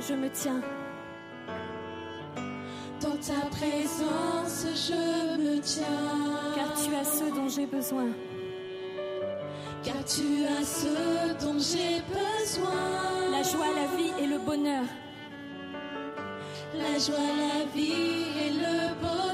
je me tiens. Dans ta présence, je me tiens. Car tu as ce dont j'ai besoin. Car tu as ce dont j'ai besoin. La joie, la vie et le bonheur. La joie, la vie et le bonheur.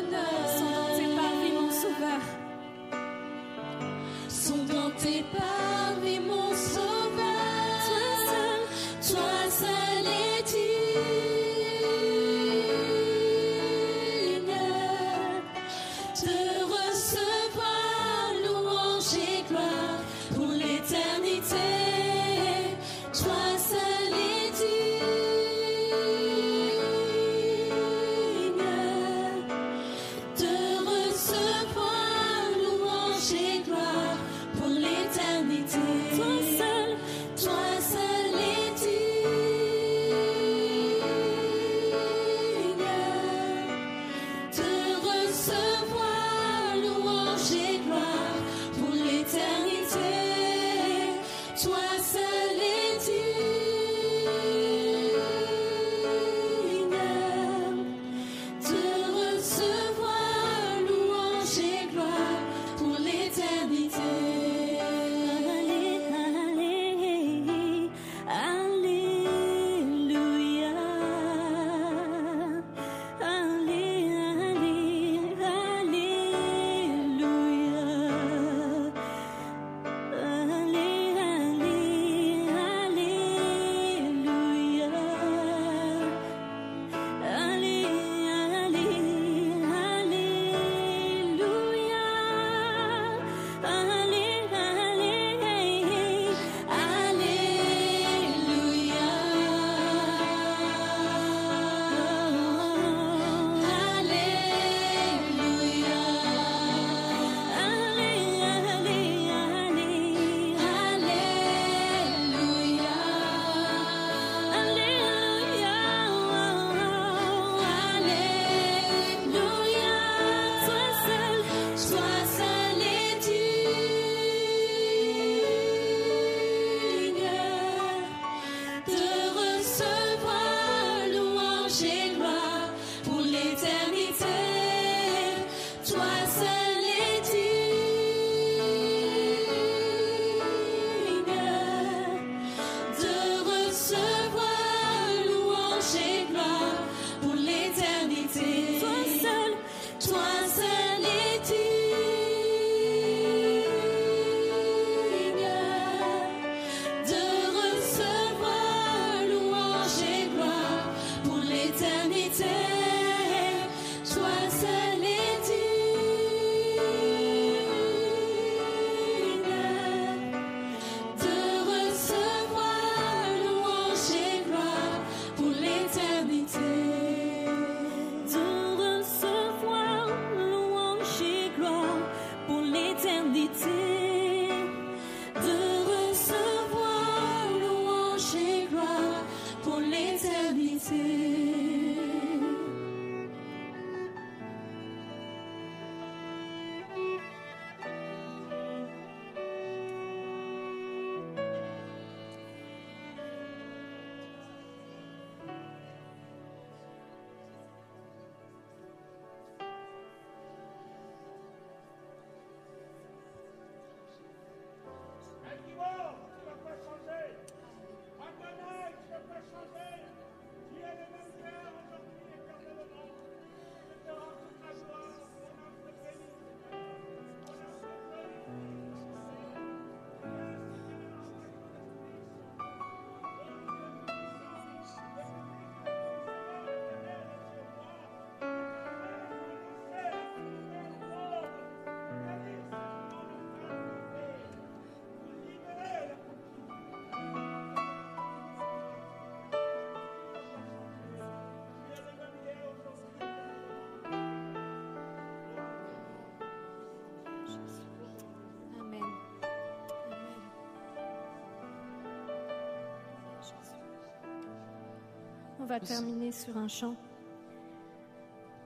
On va terminer sur un chant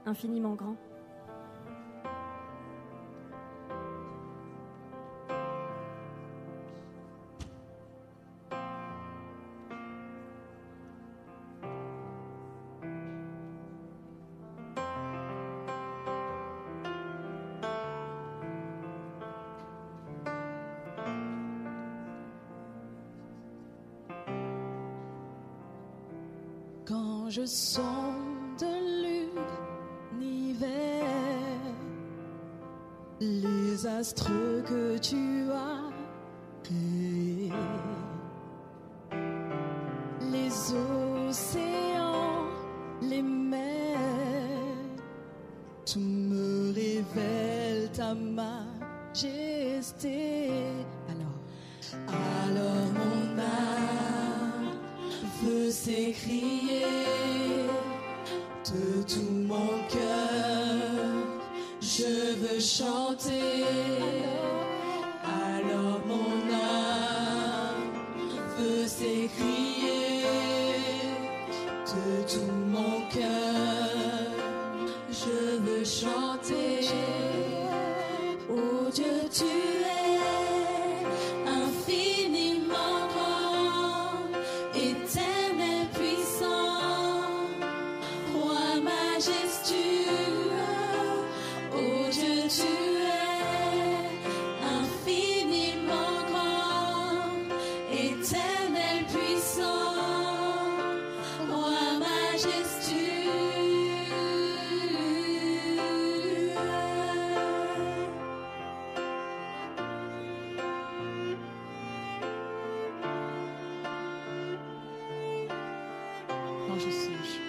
infiniment grand. son de l'univers, les astres que tu quand je songe,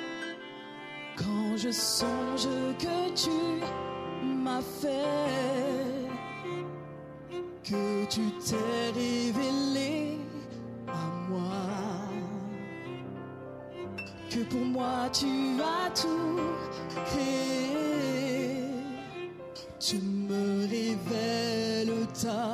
quand je songe que tu m'as fait, que tu t'es révélé à moi, que pour moi tu as tout créé, tu me révèles ta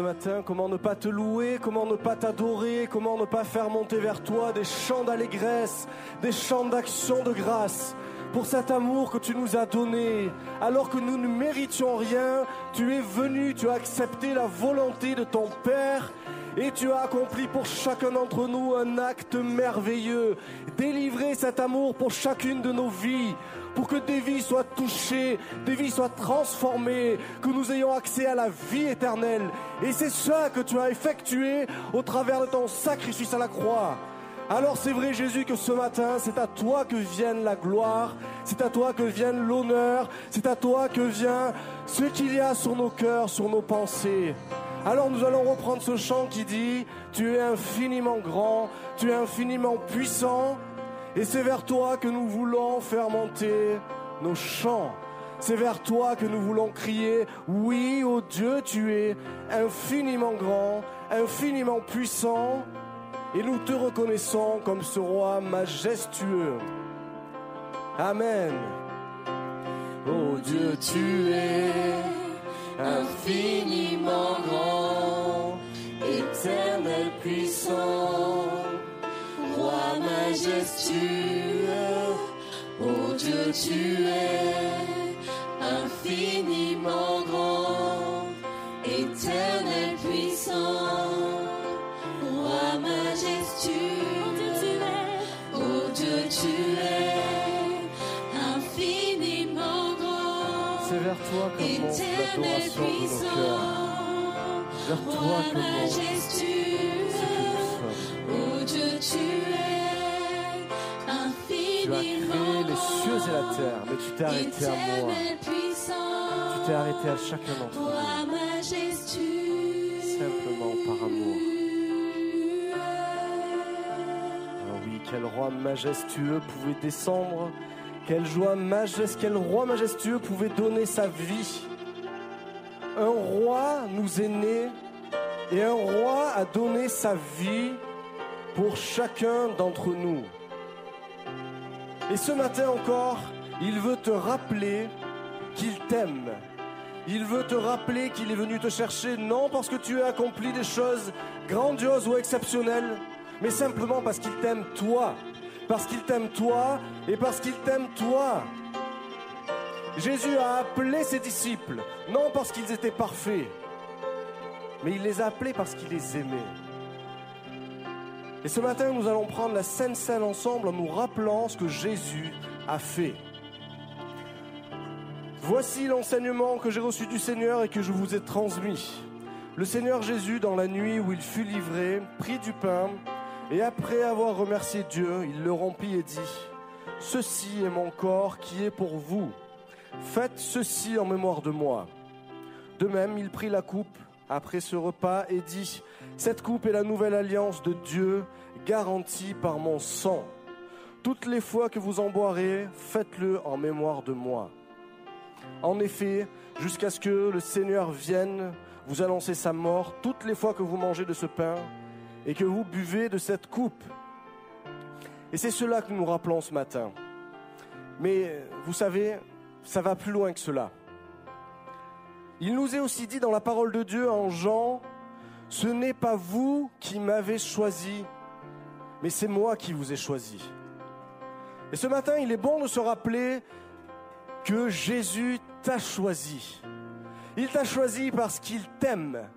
matin, comment ne pas te louer, comment ne pas t'adorer, comment ne pas faire monter vers toi des chants d'allégresse, des chants d'action de grâce pour cet amour que tu nous as donné. Alors que nous ne méritions rien, tu es venu, tu as accepté la volonté de ton Père et tu as accompli pour chacun d'entre nous un acte merveilleux. Délivrer cet amour pour chacune de nos vies, pour que des vies soient touchées, des vies soient transformées, que nous ayons accès à la vie éternelle. Et c'est ça que tu as effectué au travers de ton sacrifice à la croix. Alors c'est vrai Jésus que ce matin, c'est à toi que vienne la gloire, c'est à toi que vienne l'honneur, c'est à toi que vient ce qu'il y a sur nos cœurs, sur nos pensées. Alors nous allons reprendre ce chant qui dit, tu es infiniment grand, tu es infiniment puissant, et c'est vers toi que nous voulons faire monter nos chants. C'est vers toi que nous voulons crier, oui, ô Dieu, tu es infiniment grand, infiniment puissant, et nous te reconnaissons comme ce roi majestueux. Amen. Oh Dieu, tu es infiniment grand, éternel puissant, roi majestueux. Oh Dieu, tu es infiniment grand, t'es arrêté à moi. Tu t'es arrêté à chacun d'entre nous, simplement par amour. Ah oui, quel roi majestueux pouvait descendre, quelle joie majestueuse, quel roi majestueux pouvait donner sa vie. Un roi nous est né et un roi a donné sa vie pour chacun d'entre nous. Et ce matin encore, il veut te rappeler qu'il t'aime. Il veut te rappeler qu'il est venu te chercher non parce que tu as accompli des choses grandioses ou exceptionnelles, mais simplement parce qu'il t'aime toi. Parce qu'il t'aime toi et parce qu'il t'aime toi. Jésus a appelé ses disciples, non parce qu'ils étaient parfaits, mais il les a appelés parce qu'il les aimait. Et ce matin, nous allons prendre la Sainte Seine ensemble en nous rappelant ce que Jésus a fait. Voici l'enseignement que j'ai reçu du Seigneur et que je vous ai transmis. Le Seigneur Jésus, dans la nuit où il fut livré, prit du pain et après avoir remercié Dieu, il le rompit et dit, Ceci est mon corps qui est pour vous. Faites ceci en mémoire de moi. De même, il prit la coupe après ce repas et dit, Cette coupe est la nouvelle alliance de Dieu garantie par mon sang. Toutes les fois que vous en boirez, faites-le en mémoire de moi. En effet, jusqu'à ce que le Seigneur vienne, vous annoncez sa mort toutes les fois que vous mangez de ce pain et que vous buvez de cette coupe. Et c'est cela que nous nous rappelons ce matin. Mais vous savez, ça va plus loin que cela. Il nous est aussi dit dans la parole de Dieu en Jean, ce n'est pas vous qui m'avez choisi, mais c'est moi qui vous ai choisi. Et ce matin, il est bon de se rappeler que Jésus t'a choisi. Il t'a choisi parce qu'il t'aime.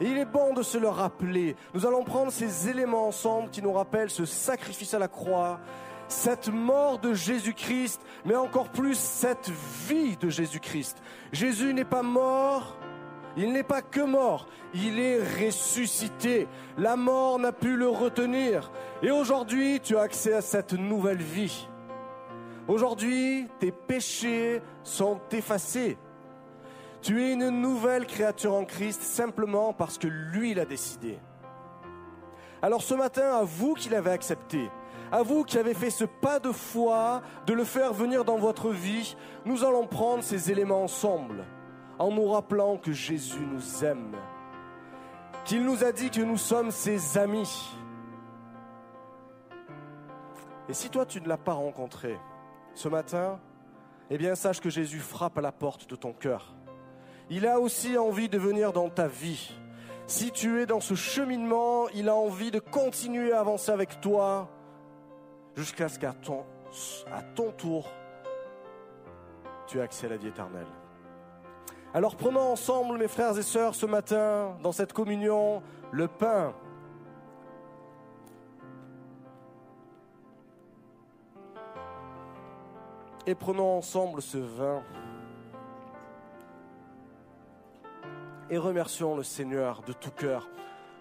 Et il est bon de se le rappeler. Nous allons prendre ces éléments ensemble qui nous rappellent ce sacrifice à la croix, cette mort de Jésus-Christ, mais encore plus cette vie de Jésus-Christ. Jésus n'est pas mort Il n'est pas que mort, il est ressuscité. La mort n'a pu le retenir. Et aujourd'hui, tu as accès à cette nouvelle vie. Aujourd'hui, tes péchés sont effacés. Tu es une nouvelle créature en Christ simplement parce que lui l'a décidé. Alors ce matin, à vous qui l'avez accepté, à vous qui avez fait ce pas de foi de le faire venir dans votre vie, nous allons prendre ces éléments ensemble en nous rappelant que Jésus nous aime, qu'il nous a dit que nous sommes ses amis. Et si toi tu ne l'as pas rencontré ce matin, eh bien sache que Jésus frappe à la porte de ton cœur. Il a aussi envie de venir dans ta vie. Si tu es dans ce cheminement, il a envie de continuer à avancer avec toi jusqu'à ce qu'à ton, à ton tour, tu aies accès à la vie éternelle. Alors prenons ensemble, mes frères et sœurs, ce matin, dans cette communion, le pain. Et prenons ensemble ce vin. Et remercions le Seigneur de tout cœur.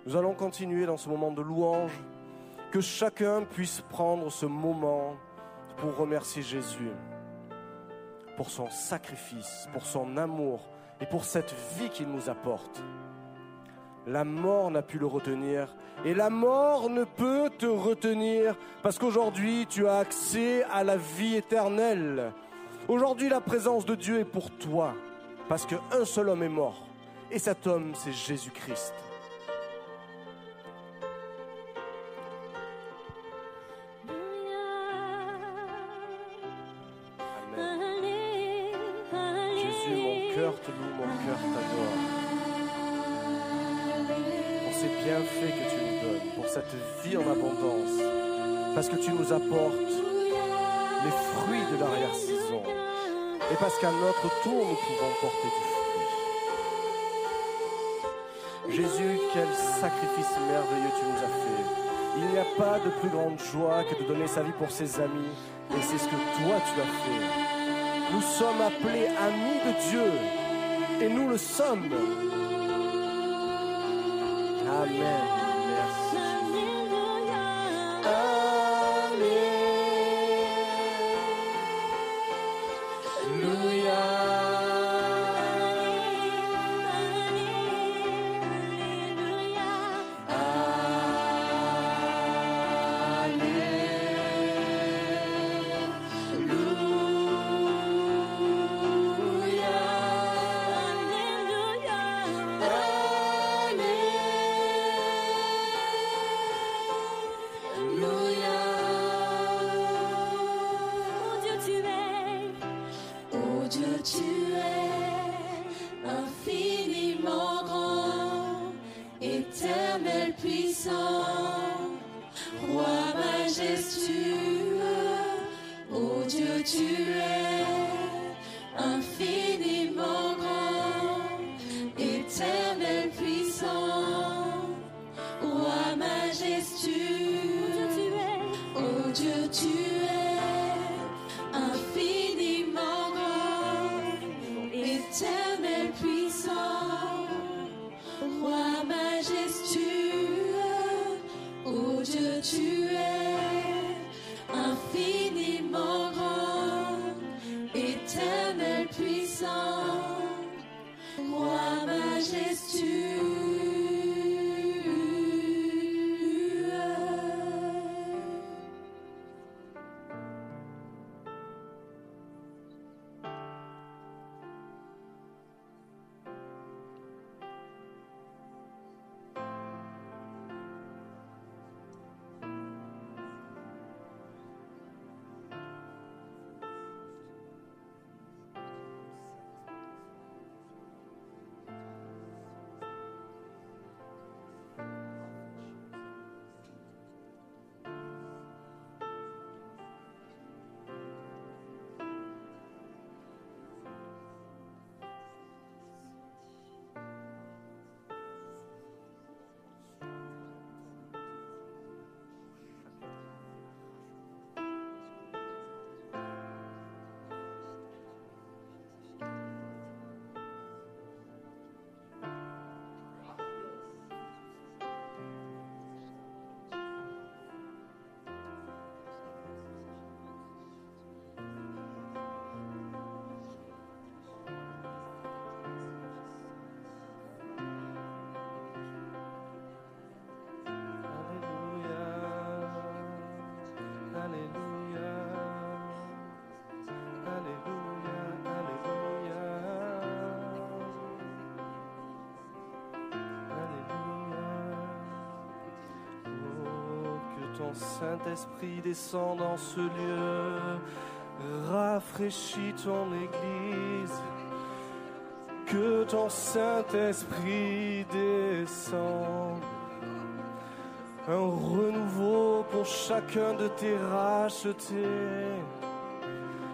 Nous allons continuer dans ce moment de louange. Que chacun puisse prendre ce moment pour remercier Jésus pour son sacrifice, pour son amour et pour cette vie qu'il nous apporte. La mort n'a pu le retenir et la mort ne peut te retenir parce qu'aujourd'hui tu as accès à la vie éternelle. Aujourd'hui la présence de Dieu est pour toi parce qu'un seul homme est mort et cet homme c'est Jésus-Christ. Parce que tu nous apportes les fruits de l'arrière-saison, et parce qu'à notre tour, nous pouvons porter du fruit. Jésus, quel sacrifice merveilleux tu nous as fait. Il n'y a pas de plus grande joie que de donner sa vie pour ses amis, et c'est ce que toi tu as fait. Nous sommes appelés amis de Dieu et nous le sommes. Amen. Saint-Esprit descende dans ce lieu, rafraîchis ton Église. Que ton Saint-Esprit descende. Pour chacun de tes rachetés.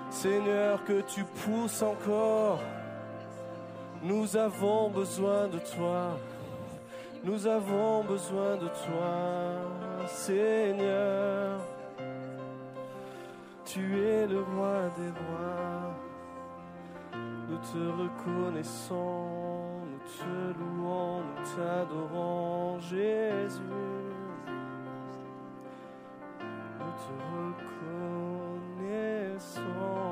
Seigneur, que tu pousses encore. Nous avons besoin de toi. Nous avons besoin de toi, Seigneur. Tu es le roi des rois. Nous te reconnaissons, nous te louons, nous t'adorons, Jésus. Nous te reconnaissons. Oh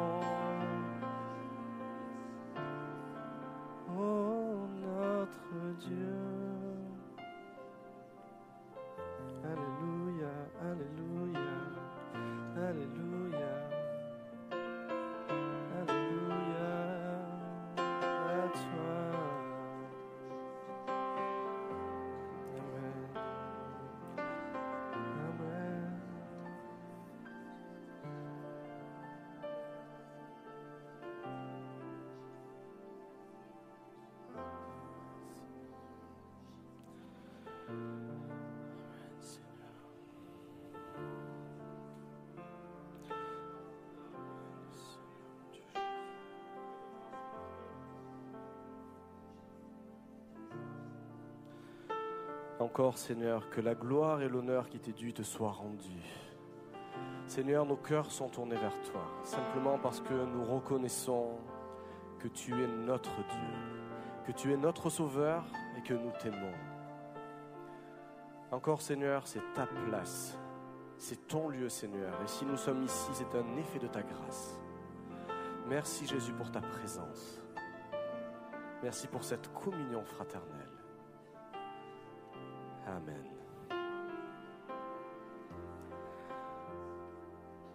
Encore, Seigneur, que la gloire et l'honneur qui t'est dû te soient rendus. Seigneur, nos cœurs sont tournés vers toi, simplement parce que nous reconnaissons que tu es notre Dieu, que tu es notre Sauveur et que nous t'aimons. Encore, Seigneur, c'est ta place, c'est ton lieu, Seigneur, et si nous sommes ici, c'est un effet de ta grâce. Merci, Jésus, pour ta présence. Merci pour cette communion fraternelle. Amen.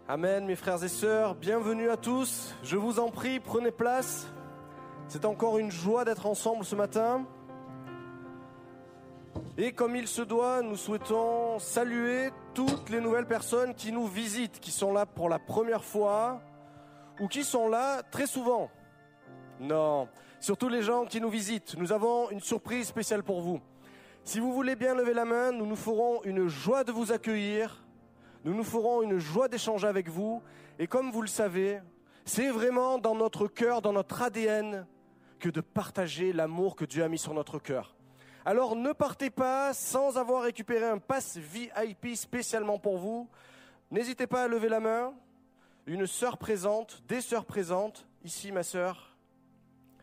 Amen, mes frères et sœurs, bienvenue à tous. Je vous en prie, prenez place. C'est encore une joie d'être ensemble ce matin. Et comme il se doit, nous souhaitons saluer toutes les nouvelles personnes qui nous visitent, qui sont là pour la première fois ou qui sont là très souvent. Non, surtout les gens qui nous visitent. Nous avons une surprise spéciale pour vous. Si vous voulez bien lever la main, nous nous ferons une joie de vous accueillir. Nous nous ferons une joie d'échanger avec vous. Et comme vous le savez, c'est vraiment dans notre cœur, dans notre ADN, que de partager l'amour que Dieu a mis sur notre cœur. Alors ne partez pas sans avoir récupéré un pass VIP spécialement pour vous. N'hésitez pas à lever la main. Une sœur présente, des sœurs présentes. Ici ma sœur,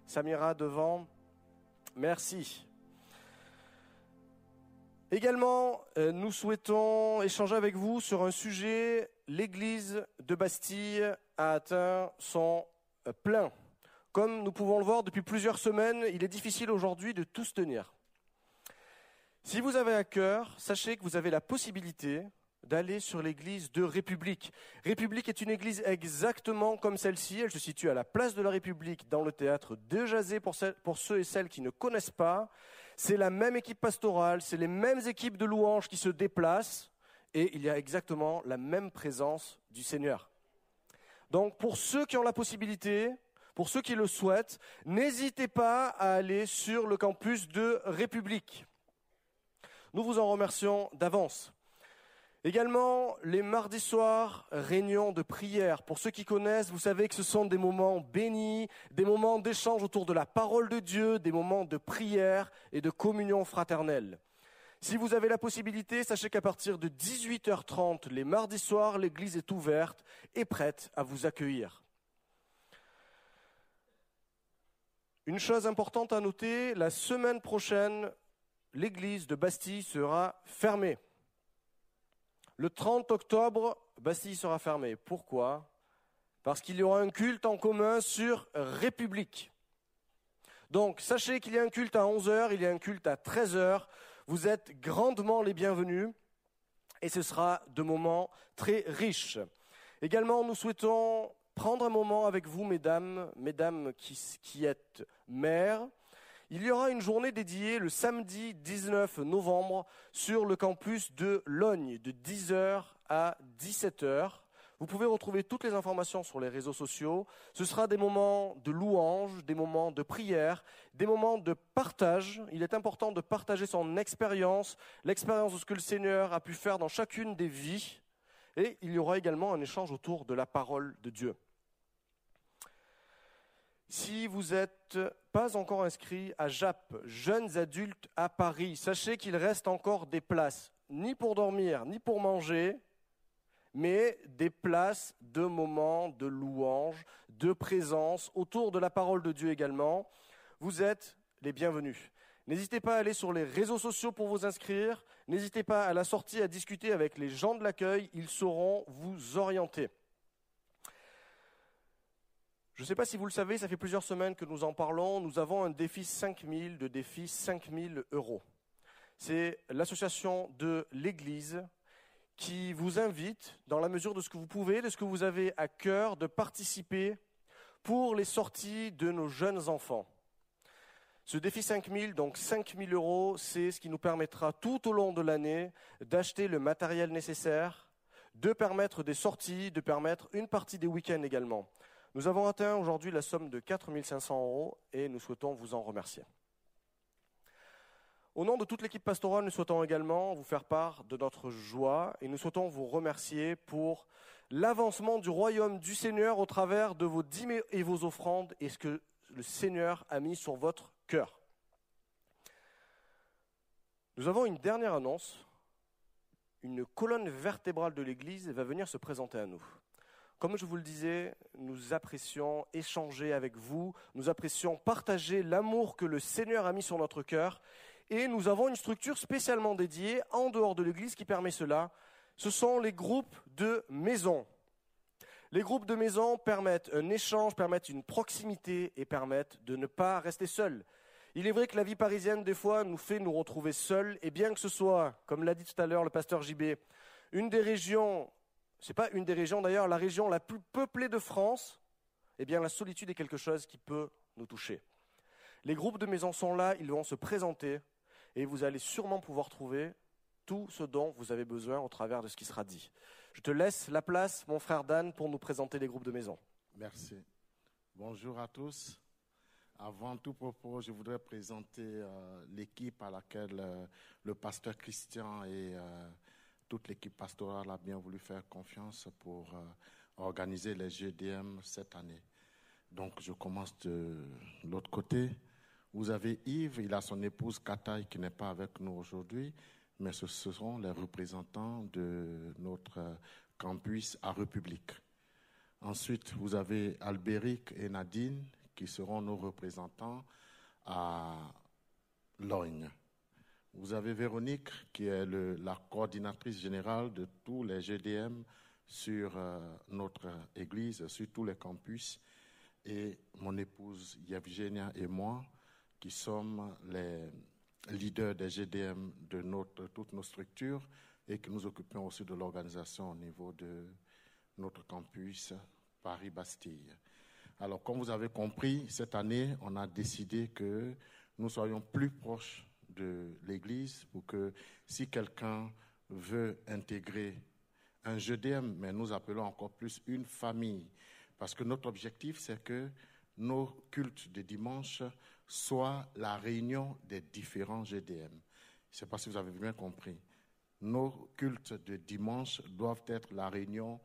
Samira devant. Merci. Également, euh, nous souhaitons échanger avec vous sur un sujet. L'église de Bastille a atteint son euh, plein. Comme nous pouvons le voir depuis plusieurs semaines, il est difficile aujourd'hui de tous tenir. Si vous avez à cœur, sachez que vous avez la possibilité d'aller sur l'église de République. République est une église exactement comme celle-ci. Elle se situe à la place de la République dans le théâtre de Jazé pour, ceux et celles qui ne connaissent pas. C'est la même équipe pastorale, c'est les mêmes équipes de louanges qui se déplacent et il y a exactement la même présence du Seigneur. Donc pour ceux qui ont la possibilité, pour ceux qui le souhaitent, n'hésitez pas à aller sur le campus de République. Nous vous en remercions d'avance. Également, les mardis soirs, réunions de prière. Pour ceux qui connaissent, vous savez que ce sont des moments bénis, des moments d'échange autour de la parole de Dieu, des moments de prière et de communion fraternelle. Si vous avez la possibilité, sachez qu'à partir de 18h30, les mardis soirs, l'église est ouverte et prête à vous accueillir. Une chose importante à noter, la semaine prochaine, l'église de Bastille sera fermée. Le 30 octobre, Bastille sera fermée. Pourquoi? Parce qu'il y aura un culte en commun sur République. Donc, sachez qu'il y a un culte à 11h, il y a un culte à 13h. Vous êtes grandement les bienvenus et ce sera de moments très riches. Également, nous souhaitons prendre un moment avec vous, mesdames, mesdames qui, qui êtes mères. Il y aura une journée dédiée le samedi 19 novembre sur le campus de Logne de 10h à 17h. Vous pouvez retrouver toutes les informations sur les réseaux sociaux. Ce sera des moments de louange, des moments de prière, des moments de partage. Il est important de partager son expérience, l'expérience de ce que le Seigneur a pu faire dans chacune des vies. Et il y aura également un échange autour de la parole de Dieu. Si vous n'êtes pas encore inscrit à JAP, Jeunes Adultes à Paris, sachez qu'il reste encore des places, ni pour dormir, ni pour manger mais des places de moments de louange, de présence, autour de la parole de Dieu également. Vous êtes les bienvenus. N'hésitez pas à aller sur les réseaux sociaux pour vous inscrire. N'hésitez pas à la sortie à discuter avec les gens de l'accueil. Ils sauront vous orienter. Je ne sais pas si vous le savez, ça fait plusieurs semaines que nous en parlons. Nous avons un défi 5000 de défi 5000 euros. C'est l'association de l'Église qui vous invite, dans la mesure de ce que vous pouvez, de ce que vous avez à cœur, de participer pour les sorties de nos jeunes enfants. Ce défi 5000, donc 5000 euros, c'est ce qui nous permettra tout au long de l'année d'acheter le matériel nécessaire, de permettre des sorties, de permettre une partie des week-ends également. Nous avons atteint aujourd'hui la somme de 4500 euros et nous souhaitons vous en remercier. Au nom de toute l'équipe pastorale, nous souhaitons également vous faire part de notre joie et nous souhaitons vous remercier pour l'avancement du royaume du Seigneur au travers de vos dîmes et vos offrandes et ce que le Seigneur a mis sur votre cœur. Nous avons une dernière annonce. Une colonne vertébrale de l'Église va venir se présenter à nous. Comme je vous le disais, nous apprécions échanger avec vous, nous apprécions partager l'amour que le Seigneur a mis sur notre cœur et nous avons une structure spécialement dédiée en dehors de l'Église qui permet cela. Ce sont les groupes de maisons. Les groupes de maisons permettent un échange, permettent une proximité et permettent de ne pas rester seul. Il est vrai que la vie parisienne, des fois, nous fait nous retrouver seuls, et bien que ce soit, comme l'a dit tout à l'heure le pasteur JB, une des régions, c'est pas une des régions d'ailleurs, la région la plus peuplée de France, eh bien la solitude est quelque chose qui peut nous toucher. Les groupes de maisons sont là, ils vont se présenter, et vous allez sûrement pouvoir trouver tout ce dont vous avez besoin au travers de ce qui sera dit. Je te laisse la place, mon frère Dan, pour nous présenter les groupes de maison. Merci. Bonjour à tous. Avant tout propos, je voudrais présenter euh, l'équipe à laquelle euh, le pasteur Christian et euh, toute l'équipe pastorale a bien voulu faire confiance pour organiser les GDM cette année. Donc je commence de l'autre côté. Vous avez Yves, il a son épouse Kataï qui n'est pas avec nous aujourd'hui, mais ce seront les représentants de notre campus à République. Ensuite, vous avez Albéric et Nadine qui seront nos représentants à Logne. Vous avez Véronique qui est la coordinatrice générale de tous les GDM sur euh, notre église, sur tous les campus. Et mon épouse Yevgenia et moi, qui sommes les leaders des GDM de toutes nos structures et que nous occupons aussi de l'organisation au niveau de notre campus Paris-Bastille. Alors, comme vous avez compris, cette année, on a décidé que nous soyons plus proches de l'Église pour que si quelqu'un veut intégrer un GDM, mais nous appelons encore plus une famille, parce que notre objectif, c'est que nos cultes de dimanche soit la réunion des différents GDM. Je ne sais pas si vous avez bien compris. Nos cultes de dimanche doivent être la réunion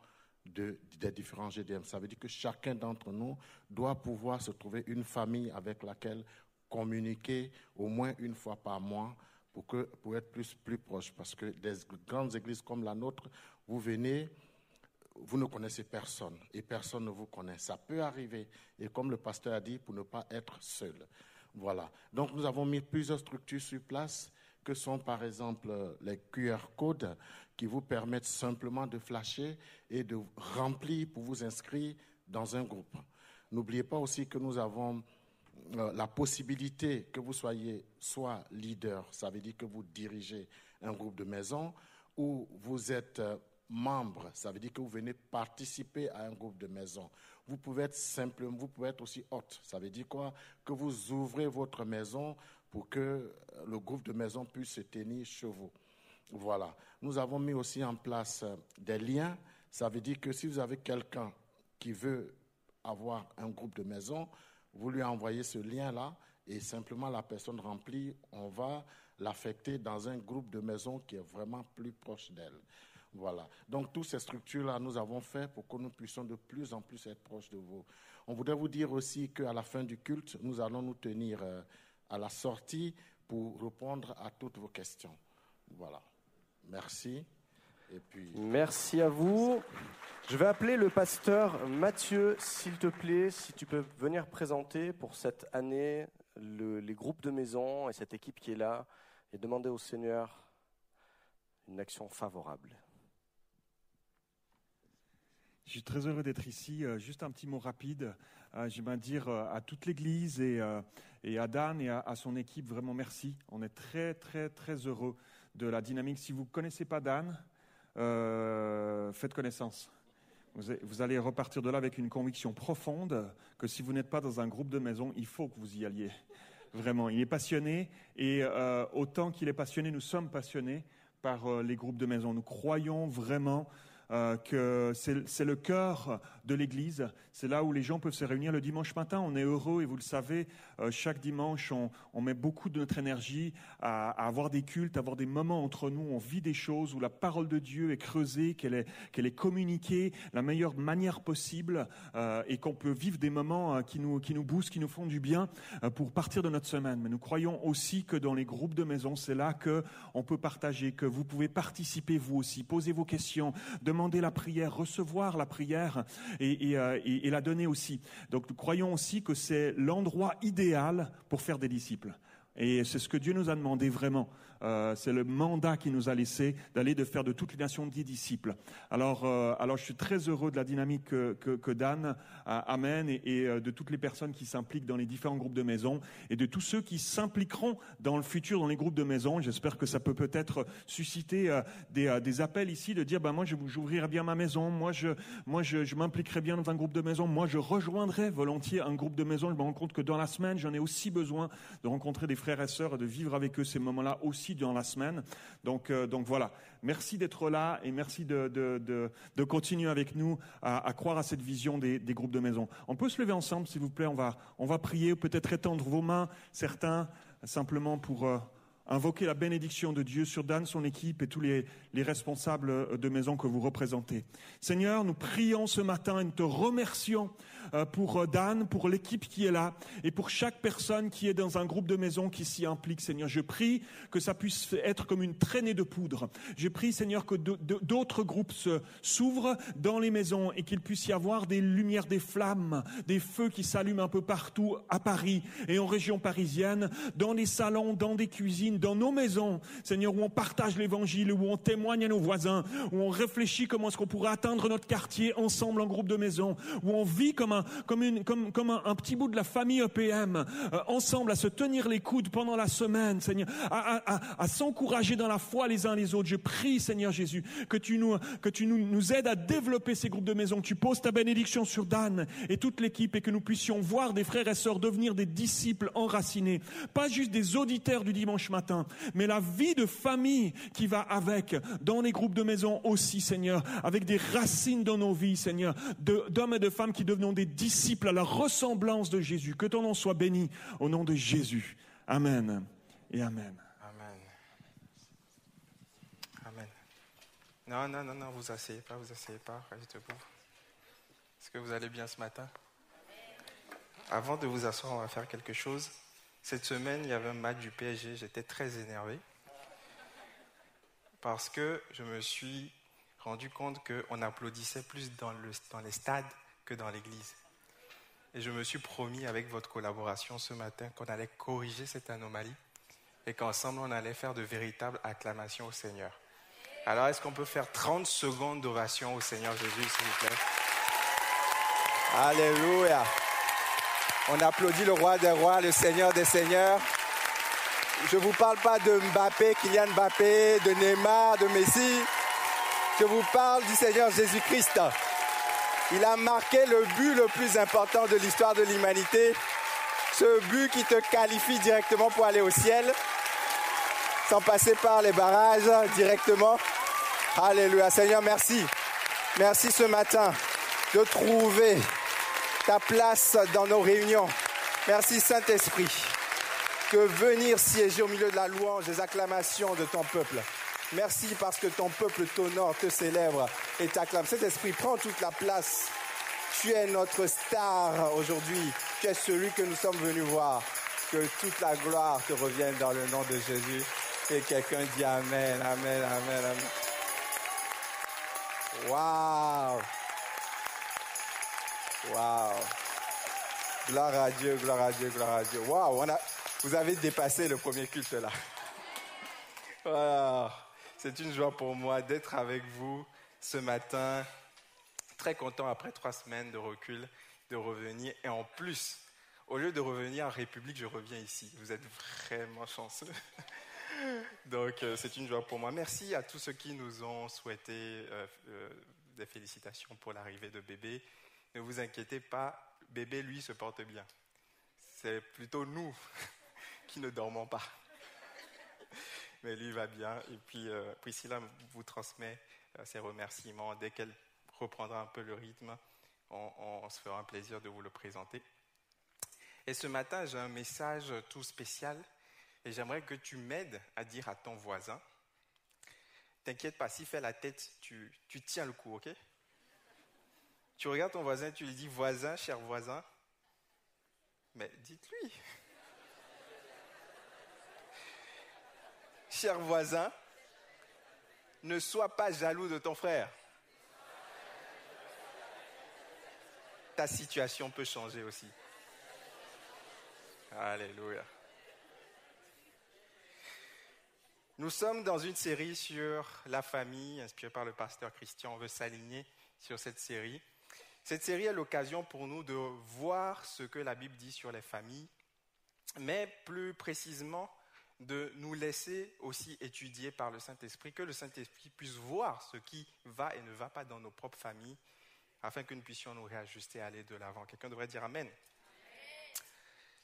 des différents GDM. Ça veut dire que chacun d'entre nous doit pouvoir se trouver une famille avec laquelle communiquer au moins une fois par mois pour, que, pour être plus, plus proche. Parce que des grandes églises comme la nôtre, vous venez, vous ne connaissez personne et personne ne vous connaît. Ça peut arriver. Et comme le pasteur a dit, pour ne pas être seul. Voilà. Donc nous avons mis plusieurs structures sur place que sont par exemple les QR codes qui vous permettent simplement de flasher et de remplir pour vous inscrire dans un groupe. N'oubliez pas aussi que nous avons la possibilité que vous soyez soit leader, ça veut dire que vous dirigez un groupe de maison, ou vous êtes euh, membre, ça veut dire que vous venez participer à un groupe de maison. Vous pouvez être simplement, vous pouvez être aussi hôte. Ça veut dire quoi? Que vous ouvrez votre maison pour que le groupe de maison puisse se tenir chez vous. Voilà. Nous avons mis aussi en place euh, des liens. Ça veut dire que si vous avez quelqu'un qui veut avoir un groupe de maison, vous lui envoyez ce lien-là et simplement la personne remplie, on va l'affecter dans un groupe de maison qui est vraiment plus proche d'elle. Voilà. Donc, toutes ces structures-là, nous avons fait pour que nous puissions de plus en plus être proches de vous. On voudrait vous dire aussi qu'à la fin du culte, nous allons nous tenir euh, à la sortie pour répondre à toutes vos questions. Voilà. Merci. Et puis... Merci à vous. Je vais appeler le pasteur Mathieu, s'il te plaît, si tu peux venir présenter pour cette année le- les groupes de maison et cette équipe qui est là et demander au Seigneur une action favorable. Je suis très heureux d'être ici. Euh, Juste un petit mot rapide. Euh, J'aimerais dire euh, à toute l'Église et, à Dan et à, à son équipe vraiment merci. On est très très très heureux de la dynamique. Si vous ne connaissez pas Dan, euh, faites connaissance. Vous, allez repartir de là avec une conviction profonde que si vous n'êtes pas dans un groupe de maison, il faut que vous y alliez. Vraiment, il est passionné et euh, autant qu'il est passionné, nous sommes passionnés par euh, les groupes de maison. Nous croyons vraiment que c'est le cœur de l'Église. C'est là où les gens peuvent se réunir le dimanche matin. On est heureux et vous le savez, euh, chaque dimanche, on, met beaucoup de notre énergie à, avoir des cultes, à avoir des moments entre nous. On vit des choses où la parole de Dieu est creusée, qu'elle est, qu'elle est communiquée la meilleure manière possible euh, et qu'on peut vivre des moments euh, qui nous, qui nous boostent, qui nous font du bien euh, pour partir de notre semaine. Mais nous croyons aussi que dans les groupes de maison, c'est là que on peut partager, que vous pouvez participer vous aussi, poser vos questions, demander la prière, recevoir la prière euh, et la donner aussi. Donc nous croyons aussi que c'est l'endroit idéal pour faire des disciples. Et c'est ce que Dieu nous a demandé vraiment. Euh, c'est le mandat qu'il nous a laissé d'aller de faire de toutes les nations des disciples. Alors, euh, alors je suis très heureux de la dynamique que, Dan amène et, euh, de toutes les personnes qui s'impliquent dans les différents groupes de maison et de tous ceux qui s'impliqueront dans le futur dans les groupes de maison. J'espère que ça peut peut-être susciter des, appels ici de dire ben moi j'ouvrirai bien ma maison, moi je moi je m'impliquerai bien dans un groupe de maison, moi je rejoindrai volontiers un groupe de maison. Je me rends compte que dans la semaine j'en ai aussi besoin de rencontrer des frères et sœurs et de vivre avec eux ces moments-là aussi dans la semaine. Donc euh, donc voilà, merci d'être là et merci de de, de, de continuer avec nous à, croire à cette vision des, des groupes de maison. On peut se lever ensemble s'il vous plaît. On va on va prier, peut-être étendre vos mains, certains simplement pour euh, invoquer la bénédiction de Dieu sur Dan, son équipe et tous les, les responsables de maison que vous représentez. Seigneur, nous prions ce matin et nous te remercions pour euh, Dan, pour l'équipe qui est là et pour chaque personne qui est dans un groupe de maison qui s'y implique. Seigneur, je prie que ça puisse être comme une traînée de poudre. Je prie, Seigneur, que d'autres groupes s'ouvrent dans les maisons et qu'il puisse y avoir des lumières, des flammes, des feux qui s'allument un peu partout à Paris et en région parisienne, dans les salons, dans des cuisines, dans nos maisons, Seigneur, où on partage l'évangile, où on témoigne à nos voisins, où on réfléchit comment est-ce qu'on pourrait atteindre notre quartier ensemble en groupe de maison, où on vit comme un, comme un, petit bout de la famille EPM, euh, ensemble à se tenir les coudes pendant la semaine, Seigneur, à, s'encourager dans la foi les uns les autres. Je prie, Seigneur Jésus, que tu nous, que tu nous, nous aides à développer ces groupes de maison, que tu poses ta bénédiction sur Dan et toute l'équipe et que nous puissions voir des frères et sœurs devenir des disciples enracinés, pas juste des auditeurs du dimanche matin, mais la vie de famille qui va avec, dans les groupes de maison aussi, Seigneur, avec des racines dans nos vies, Seigneur, d'hommes et de femmes qui devenons des disciples à la ressemblance de Jésus. Que ton nom soit béni au nom de Jésus. Amen et Amen. Amen. Amen. Non, non, non, non, vous asseyez pas, vous asseyez pas, restez debout. Est-ce que vous allez bien ce matin? Avant de vous asseoir, on va faire quelque chose. Cette semaine, il y avait un match du PSG, j'étais très énervé. Parce que je me suis rendu compte qu'on applaudissait plus dans, le, dans les stades dans l'église. Et je me suis promis avec votre collaboration ce matin qu'on allait corriger cette anomalie et qu'ensemble on allait faire de véritables acclamations au Seigneur. Alors est-ce qu'on peut faire 30 secondes d'ovation au Seigneur Jésus, s'il vous plaît? Alléluia. On applaudit le roi des rois, le seigneur des seigneurs. Je ne vous parle pas de Mbappé, Kylian Mbappé, de Neymar, de Messi. Je vous parle du Seigneur Jésus-Christ. Il a marqué le but le plus important de l'histoire de l'humanité. Ce but qui te qualifie directement pour aller au ciel, sans passer par les barrages directement. Alléluia. Seigneur, merci. Merci ce matin de trouver ta place dans nos réunions. Merci Saint-Esprit que venir siéger au milieu de la louange, des acclamations de ton peuple. Merci parce que ton peuple t'honore, te célèbre et t'acclame. Cet esprit prend toute la place. Tu es notre star aujourd'hui. Tu es celui que nous sommes venus voir. Que toute la gloire te revienne dans le nom de Jésus. Et quelqu'un dit Amen, Amen, Amen, Amen. Wow. Wow. Gloire à Dieu, gloire à Dieu, gloire à Dieu. Wow, on a, vous avez dépassé le premier culte là. Wow. C'est une joie pour moi d'être avec vous ce matin. Très content après trois semaines de recul de revenir. Et en plus, au lieu de revenir en République, je reviens ici. Vous êtes vraiment chanceux. Donc euh, c'est une joie pour moi. Merci à tous ceux qui nous ont souhaité euh, euh, des félicitations pour l'arrivée de bébé. Ne vous inquiétez pas, bébé lui se porte bien. C'est plutôt nous qui ne dormons pas mais lui va bien. Et puis euh, Priscilla vous transmet euh, ses remerciements. Dès qu'elle reprendra un peu le rythme, on, se fera un plaisir de vous le présenter. Et ce matin, j'ai un message tout spécial et j'aimerais que tu m'aides à dire à ton voisin, t'inquiète pas, s'il fait la tête, tu, tu tiens le coup, ok? Tu regardes ton voisin, tu lui dis, voisin, cher voisin, mais dites-lui. Cher voisin, ne sois pas jaloux de ton frère. Ta situation peut changer aussi. Alléluia. Nous sommes dans une série sur la famille, inspirée par le pasteur Christian. On veut s'aligner sur cette série. Cette série est l'occasion pour nous de voir ce que la Bible dit sur les familles, mais plus précisément de nous laisser aussi étudier par le Saint-Esprit, que le Saint-Esprit puisse voir ce qui va et ne va pas dans nos propres familles, afin que nous puissions nous réajuster et aller de l'avant. Quelqu'un devrait dire Amen.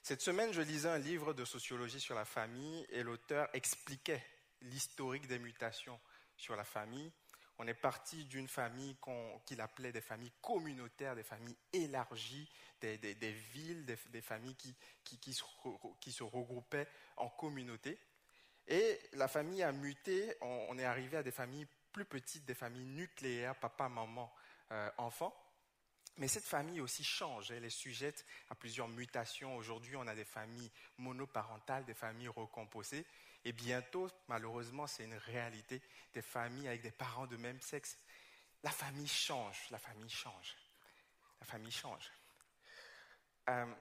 Cette semaine, je lisais un livre de sociologie sur la famille et l'auteur expliquait l'historique des mutations sur la famille. On est parti d'une famille qu'il appelait des familles communautaires, des familles élargies, des, villes, des, familles qui, se, regroupaient en communauté. Et la famille a muté, on, est arrivé à des familles plus petites, des familles nucléaires, papa, maman, euh, enfants. Mais cette famille aussi change, elle est sujette à plusieurs mutations. Aujourd'hui, on a des familles monoparentales, des familles recomposées. Et bientôt, malheureusement, c'est une réalité des familles avec des parents de même sexe. La famille change, la famille change. La famille change. Euh,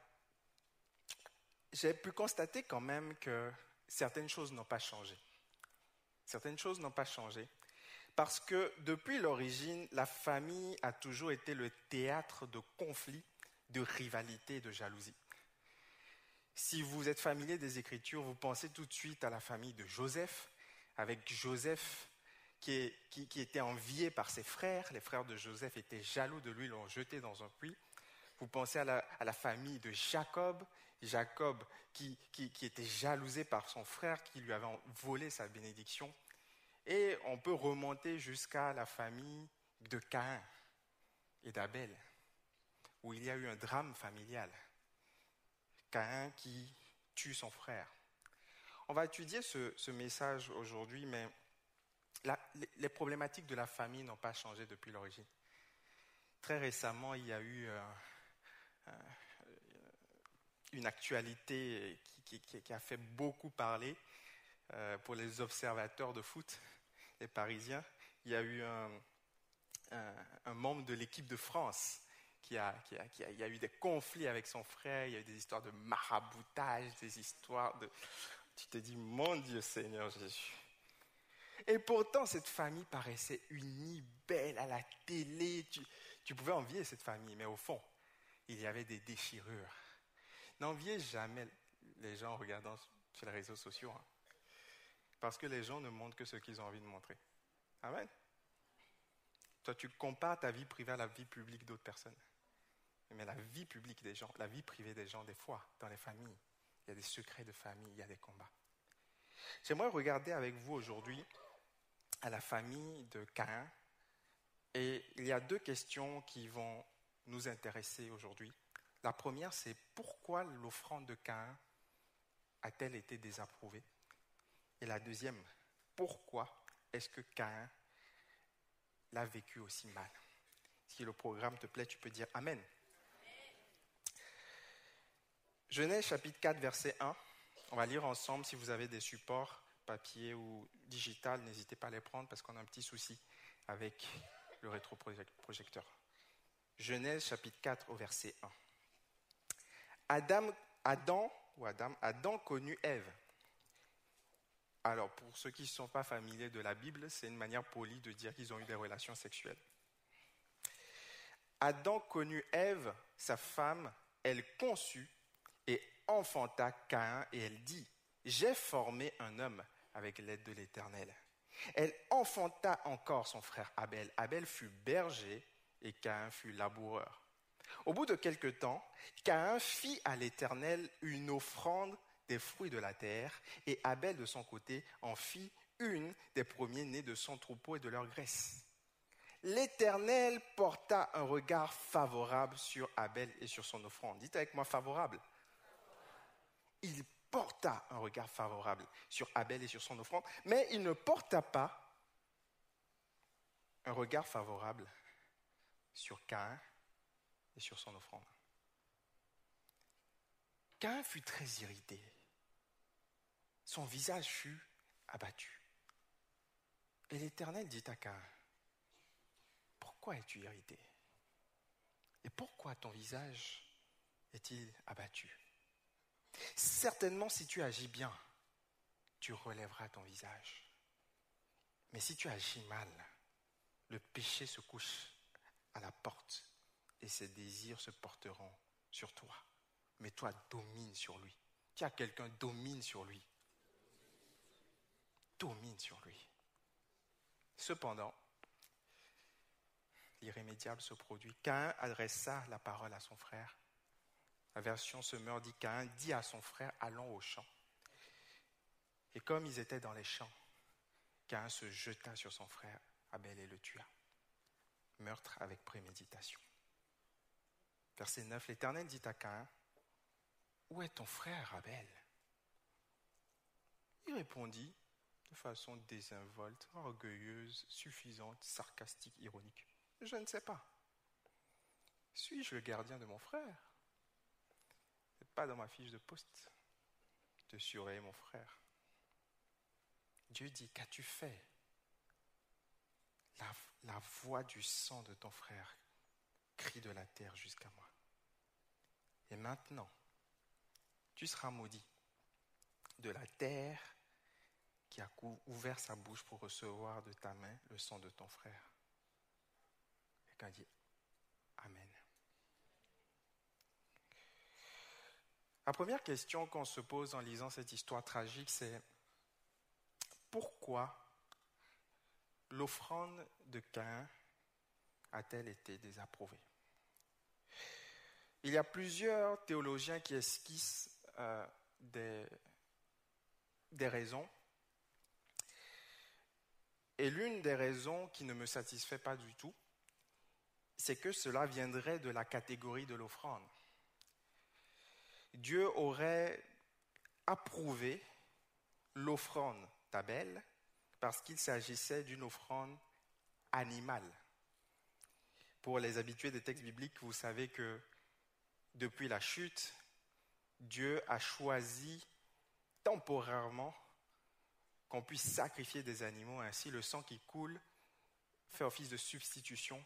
j'ai pu constater quand même que certaines choses n'ont pas changé. Certaines choses n'ont pas changé. Parce que depuis l'origine, la famille a toujours été le théâtre de conflits, de rivalités, de jalousie. Si vous êtes familier des Écritures, vous pensez tout de suite à la famille de Joseph, avec Joseph qui, était envié par ses frères. Les frères de Joseph étaient jaloux de lui, l'ont jeté dans un puits. Vous pensez à la, famille de Jacob, Jacob qui, qui, était jalousé par son frère qui lui avait volé sa bénédiction. Et on peut remonter jusqu'à la famille de Caïn et d'Abel, où il y a eu un drame familial. Caïn qui tue son frère. On va étudier ce, message aujourd'hui, mais les, problématiques de la famille n'ont pas changé depuis l'origine. Très récemment, il y a eu euh, euh, une actualité qui, a fait beaucoup parler euh, pour les observateurs de foot, les Parisiens. Il y a eu un membre de l'équipe de France il y a eu des conflits avec son frère, il y a eu des histoires de maraboutage, des histoires de... Tu te dis, mon Dieu Seigneur Jésus. Et pourtant, cette famille paraissait unie, belle à la télé. Tu, tu pouvais envier cette famille, mais au fond, il y avait des déchirures. N'enviez jamais les gens en regardant sur les réseaux sociaux. Hein. parce que les gens ne montrent que ce qu'ils ont envie de montrer. Amen. Toi, tu compares ta vie privée à la vie publique d'autres personnes. Mais la vie publique des gens, la vie privée des gens, des fois, dans les familles, il y a des secrets de famille, il y a des combats. J'aimerais regarder avec vous aujourd'hui à la famille de Caïn. Et il y a deux questions qui vont nous intéresser aujourd'hui. La première, c'est pourquoi l'offrande de Caïn a-t-elle été désapprouvée? Et la deuxième, pourquoi est-ce que Caïn l'a vécu aussi mal? Si le programme te plaît, tu peux dire Amen. Genèse chapitre 4, verset 1. On va lire ensemble. Si vous avez des supports papier ou digital, n'hésitez pas à les prendre parce qu'on a un petit souci avec le rétroprojecteur. Genèse chapitre 4 au verset 1. Adam, Adam, ou Adam, Adam connut Ève. Alors, pour ceux qui ne sont pas familiers de la Bible, c'est une manière polie de dire qu'ils ont eu des relations sexuelles. Adam connut Ève, sa femme, elle conçut et enfanta Caïn, et elle dit, j'ai formé un homme avec l'aide de l'Éternel. Elle enfanta encore son frère Abel. Abel fut berger et Caïn fut laboureur. Au bout de quelque temps, Caïn fit à l'Éternel une offrande des fruits de la terre, et Abel de son côté en fit une des premiers-nés de son troupeau et de leur graisse. L'Éternel porta un regard favorable sur Abel et sur son offrande. Dites avec moi favorable. Il porta un regard favorable sur Abel et sur son offrande, mais il ne porta pas un regard favorable sur Caïn et sur son offrande. Caïn fut très irrité. Son visage fut abattu. Et l'Éternel dit à Caïn, pourquoi es-tu irrité? Et pourquoi ton visage est-il abattu? Certainement, si tu agis bien, tu relèveras ton visage. Mais si tu agis mal, le péché se couche à la porte et ses désirs se porteront sur toi. Mais toi, domine sur lui. Tu as quelqu'un, domine sur lui. Domine sur lui. Cependant, l'irrémédiable se produit. Cain adressa la parole à son frère. La version Semeur dit Cain dit à son frère Allons au champ. Et comme ils étaient dans les champs, Cain se jeta sur son frère Abel et le tua. Meurtre avec préméditation. Verset 9 L'Éternel dit à Cain Où est ton frère Abel? Il répondit de façon désinvolte, orgueilleuse, suffisante, sarcastique, ironique Je ne sais pas. Suis-je le gardien de mon frère? Pas dans ma fiche de poste de surveiller mon frère. Dieu dit, qu'as-tu fait? La, voix du sang de ton frère crie de la terre jusqu'à moi. Et maintenant, tu seras maudit de la terre qui a ouvert sa bouche pour recevoir de ta main le sang de ton frère. Quand dit Amen. La première question qu'on se pose en lisant cette histoire tragique, c'est pourquoi l'offrande de Caïn a-t-elle été désapprouvée? Il y a plusieurs théologiens qui esquissent euh, des, des raisons. Et l'une des raisons qui ne me satisfait pas du tout, c'est que cela viendrait de la catégorie de l'offrande. Dieu aurait approuvé l'offrande d'Abel parce qu'il s'agissait d'une offrande animale. Pour les habitués des textes bibliques, vous savez que depuis la chute, Dieu a choisi temporairement qu'on puisse sacrifier des animaux. Ainsi, le sang qui coule fait office de substitution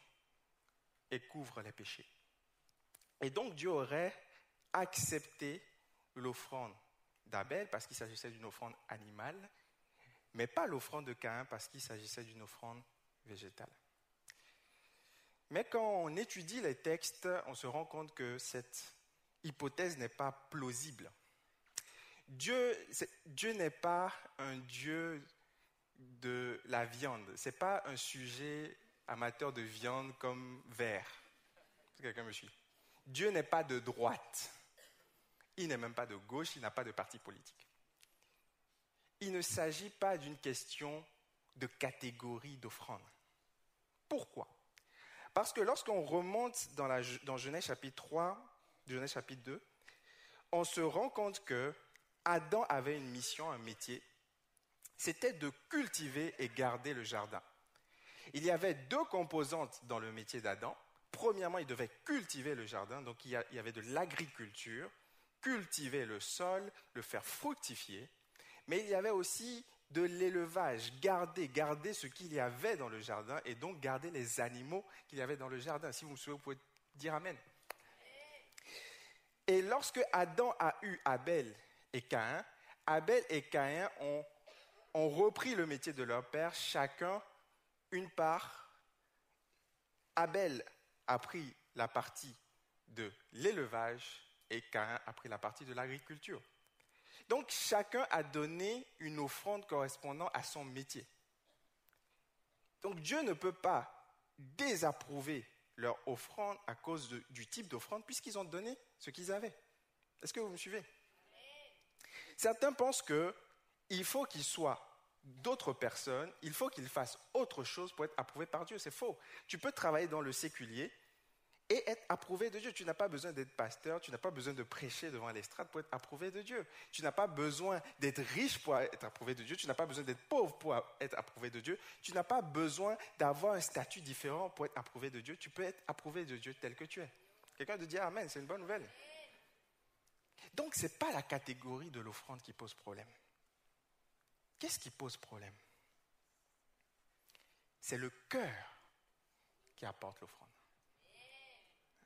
et couvre les péchés. Et donc Dieu aurait accepter l'offrande d'Abel parce qu'il s'agissait d'une offrande animale, mais pas l'offrande de Caïn parce qu'il s'agissait d'une offrande végétale. Mais quand on étudie les textes, on se rend compte que cette hypothèse n'est pas plausible. Dieu, Dieu n'est pas un Dieu de la viande. Ce n'est pas un sujet amateur de viande comme vert. Quelqu'un me suit. Dieu n'est pas de droite. Il n'est même pas de gauche, il n'a pas de parti politique. Il ne s'agit pas d'une question de catégorie d'offrande. Pourquoi? Parce que lorsqu'on remonte dans, Genèse chapitre 3, Genèse chapitre 2, on se rend compte que Adam avait une mission, un métier, c'était de cultiver et garder le jardin. Il y avait deux composantes dans le métier d'Adam. Premièrement, il devait cultiver le jardin, donc il y avait de l'agriculture, cultiver le sol, le faire fructifier, mais il y avait aussi de l'élevage, garder, garder ce qu'il y avait dans le jardin et donc garder les animaux qu'il y avait dans le jardin. Si vous me souvenez, vous pouvez dire Amen. Et lorsque Adam a eu Abel et Caïn, Abel et Caïn ont, ont repris le métier de leur père, chacun une part. Abel a pris la partie de l'élevage et Caïn a pris la partie de l'agriculture. Donc chacun a donné une offrande correspondant à son métier. Donc Dieu ne peut pas désapprouver leur offrande à cause du type d'offrande puisqu'ils ont donné ce qu'ils avaient. Est-ce que vous me suivez? Certains pensent qu'il faut qu'ils soient d'autres personnes, il faut qu'ils fassent autre chose pour être approuvés par Dieu. C'est faux. Tu peux travailler dans le séculier et être approuvé de Dieu. Tu n'as pas besoin d'être pasteur, tu n'as pas besoin de prêcher devant l'estrade pour être approuvé de Dieu. Tu n'as pas besoin d'être riche pour être approuvé de Dieu, tu n'as pas besoin d'être pauvre pour être approuvé de Dieu, tu n'as pas besoin d'avoir un statut différent pour être approuvé de Dieu. Tu peux être approuvé de Dieu tel que tu es. Quelqu'un de dire Amen, c'est une bonne nouvelle. Donc ce n'est pas la catégorie de l'offrande qui pose problème. Qu'est-ce qui pose problème? C'est le cœur qui apporte l'offrande.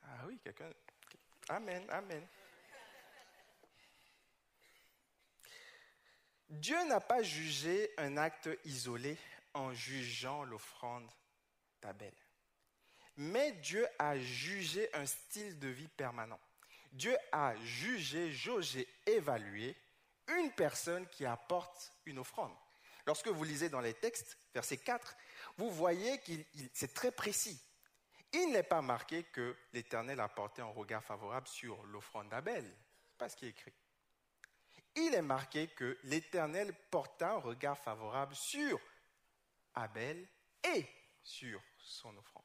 Ah oui, quelqu'un. Amen, amen. Dieu n'a pas jugé un acte isolé en jugeant l'offrande d'Abel. Mais Dieu a jugé un style de vie permanent. Dieu a jugé, jaugé, évalué une personne qui apporte une offrande. Lorsque vous lisez dans les textes, verset 4, vous voyez que c'est très précis il n'est pas marqué que l'Éternel a porté un regard favorable sur l'offrande d'Abel. n'est pas ce qui est écrit. Il est marqué que l'Éternel porta un regard favorable sur Abel et sur son offrande.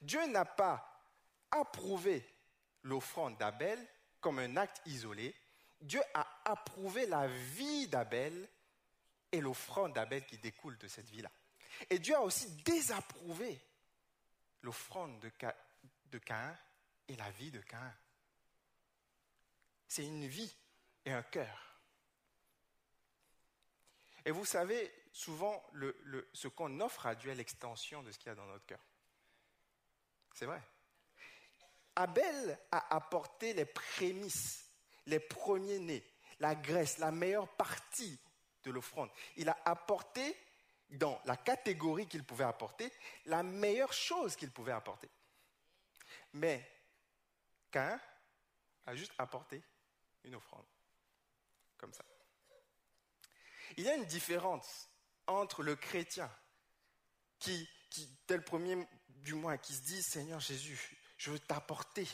Dieu n'a pas approuvé l'offrande d'Abel comme un acte isolé. Dieu a approuvé la vie d'Abel et l'offrande d'Abel qui découle de cette vie-là. Et Dieu a aussi désapprouvé l'offrande de, Caïn et la vie de Caïn. C'est une vie et un cœur. Et vous savez, souvent, ce qu'on offre à Dieu est l'extension de ce qu'il y a dans notre cœur. C'est vrai. Abel a apporté les prémices, les premiers-nés, la graisse, la meilleure partie de l'offrande. Il a apporté dans la catégorie qu'il pouvait apporter, la meilleure chose qu'il pouvait apporter. Mais Cain a juste apporté une offrande, comme ça. Il y a une différence entre le chrétien qui, qui tel premier du mois, qui se dit Seigneur Jésus, je veux t'apporter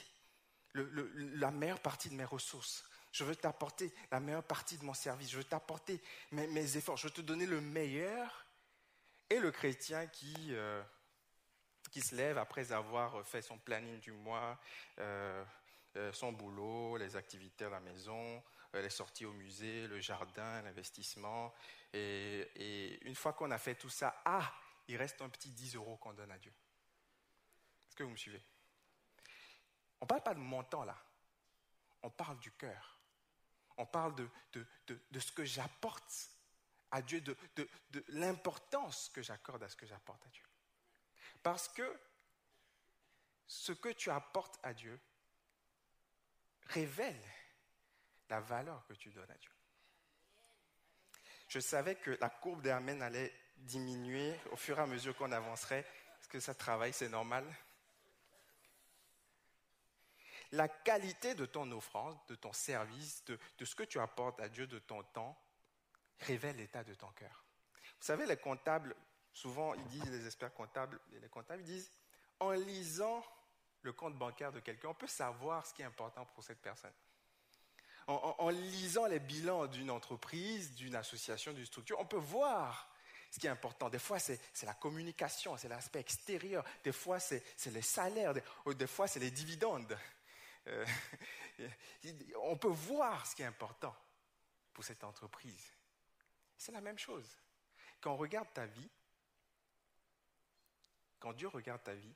la meilleure partie de mes ressources. Je veux t'apporter la meilleure partie de mon service. Je veux t'apporter mes efforts. Je veux te donner le meilleur et le chrétien qui, euh, qui se lève après avoir fait son planning du mois, euh, euh, son boulot, les activités à la maison, les sorties au musée, le jardin, l'investissement. Et, une fois qu'on a fait tout ça, ah, il reste un petit 10 euros qu'on donne à Dieu. Est-ce que vous me suivez? On ne parle pas de montant là. On parle du cœur. On parle de, de, de ce que j'apporte à Dieu, de, l'importance que j'accorde à ce que j'apporte à Dieu. Parce que ce que tu apportes à Dieu révèle la valeur que tu donnes à Dieu. Je savais que la courbe des Amen allait diminuer au fur et à mesure qu'on avancerait, parce que ça travaille, c'est normal? La qualité de ton offrande, de ton service, de ce que tu apportes à Dieu, de ton temps, révèle l'état de ton cœur. Vous savez, les comptables souvent ils disent, les experts comptables les comptables, ils disent, en lisant le compte bancaire de quelqu'un, on peut savoir ce qui est important pour cette personne. En, lisant les bilans d'une entreprise, d'une association, d'une structure, on peut voir ce qui est important. Des fois, c'est la communication, c'est l'aspect extérieur. Des fois, c'est les salaires. Des, des fois, c'est les dividendes. Euh, on peut voir ce qui est important pour cette entreprise. C'est la même chose. Quand on regarde ta vie, quand Dieu regarde ta vie,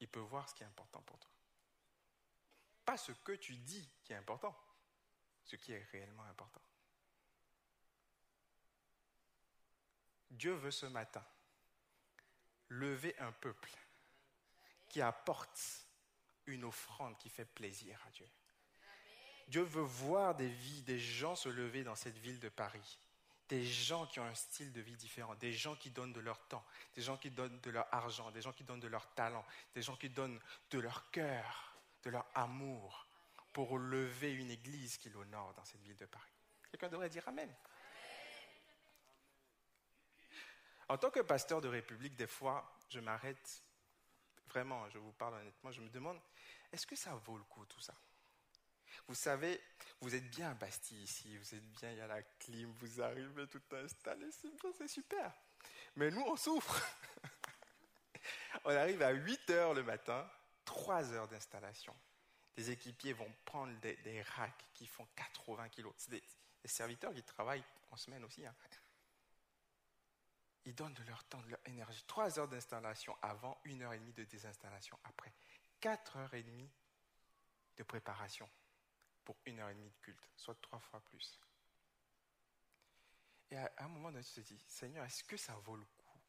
il peut voir ce qui est important pour toi. Pas ce que tu dis qui est important, ce qui est réellement important. Dieu veut ce matin lever un peuple qui apporte une offrande qui fait plaisir à Dieu. Dieu veut voir des vies, des gens se lever dans cette ville de Paris. Des gens qui ont un style de vie différent, des gens qui donnent de leur temps, des gens qui donnent de leur argent, des gens qui donnent de leur talent, des gens qui donnent de leur cœur, de leur amour pour lever une église qui l'honore dans cette ville de Paris. Quelqu'un devrait dire Amen. En tant que pasteur de République, des fois, je m'arrête, vraiment, je vous parle honnêtement, je me demande, est-ce que ça vaut le coup tout ça? Vous savez, vous êtes bien à Bastille ici, vous êtes bien, il y a la clim, vous arrivez tout installé, c'est bien, c'est super. Mais nous, on souffre. on arrive à 8 heures le matin, 3 heures d'installation. Des équipiers vont prendre des, racks qui font 80 kilos. C'est des, serviteurs qui travaillent en semaine aussi. Hein. Ils donnent de leur temps, de leur énergie. 3 heures d'installation avant, 1 heure et demie de désinstallation après. 4 heures et demie de préparation pour une heure et demie de culte, soit trois fois plus. Et à un moment donné, tu te dis, Seigneur, est-ce que ça vaut le coup?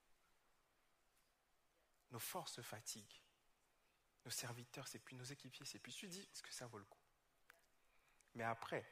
Nos forces fatiguent. Nos serviteurs, c'est plus nos équipiers, c'est plus. Tu dis, est-ce que ça vaut le coup? Mais après,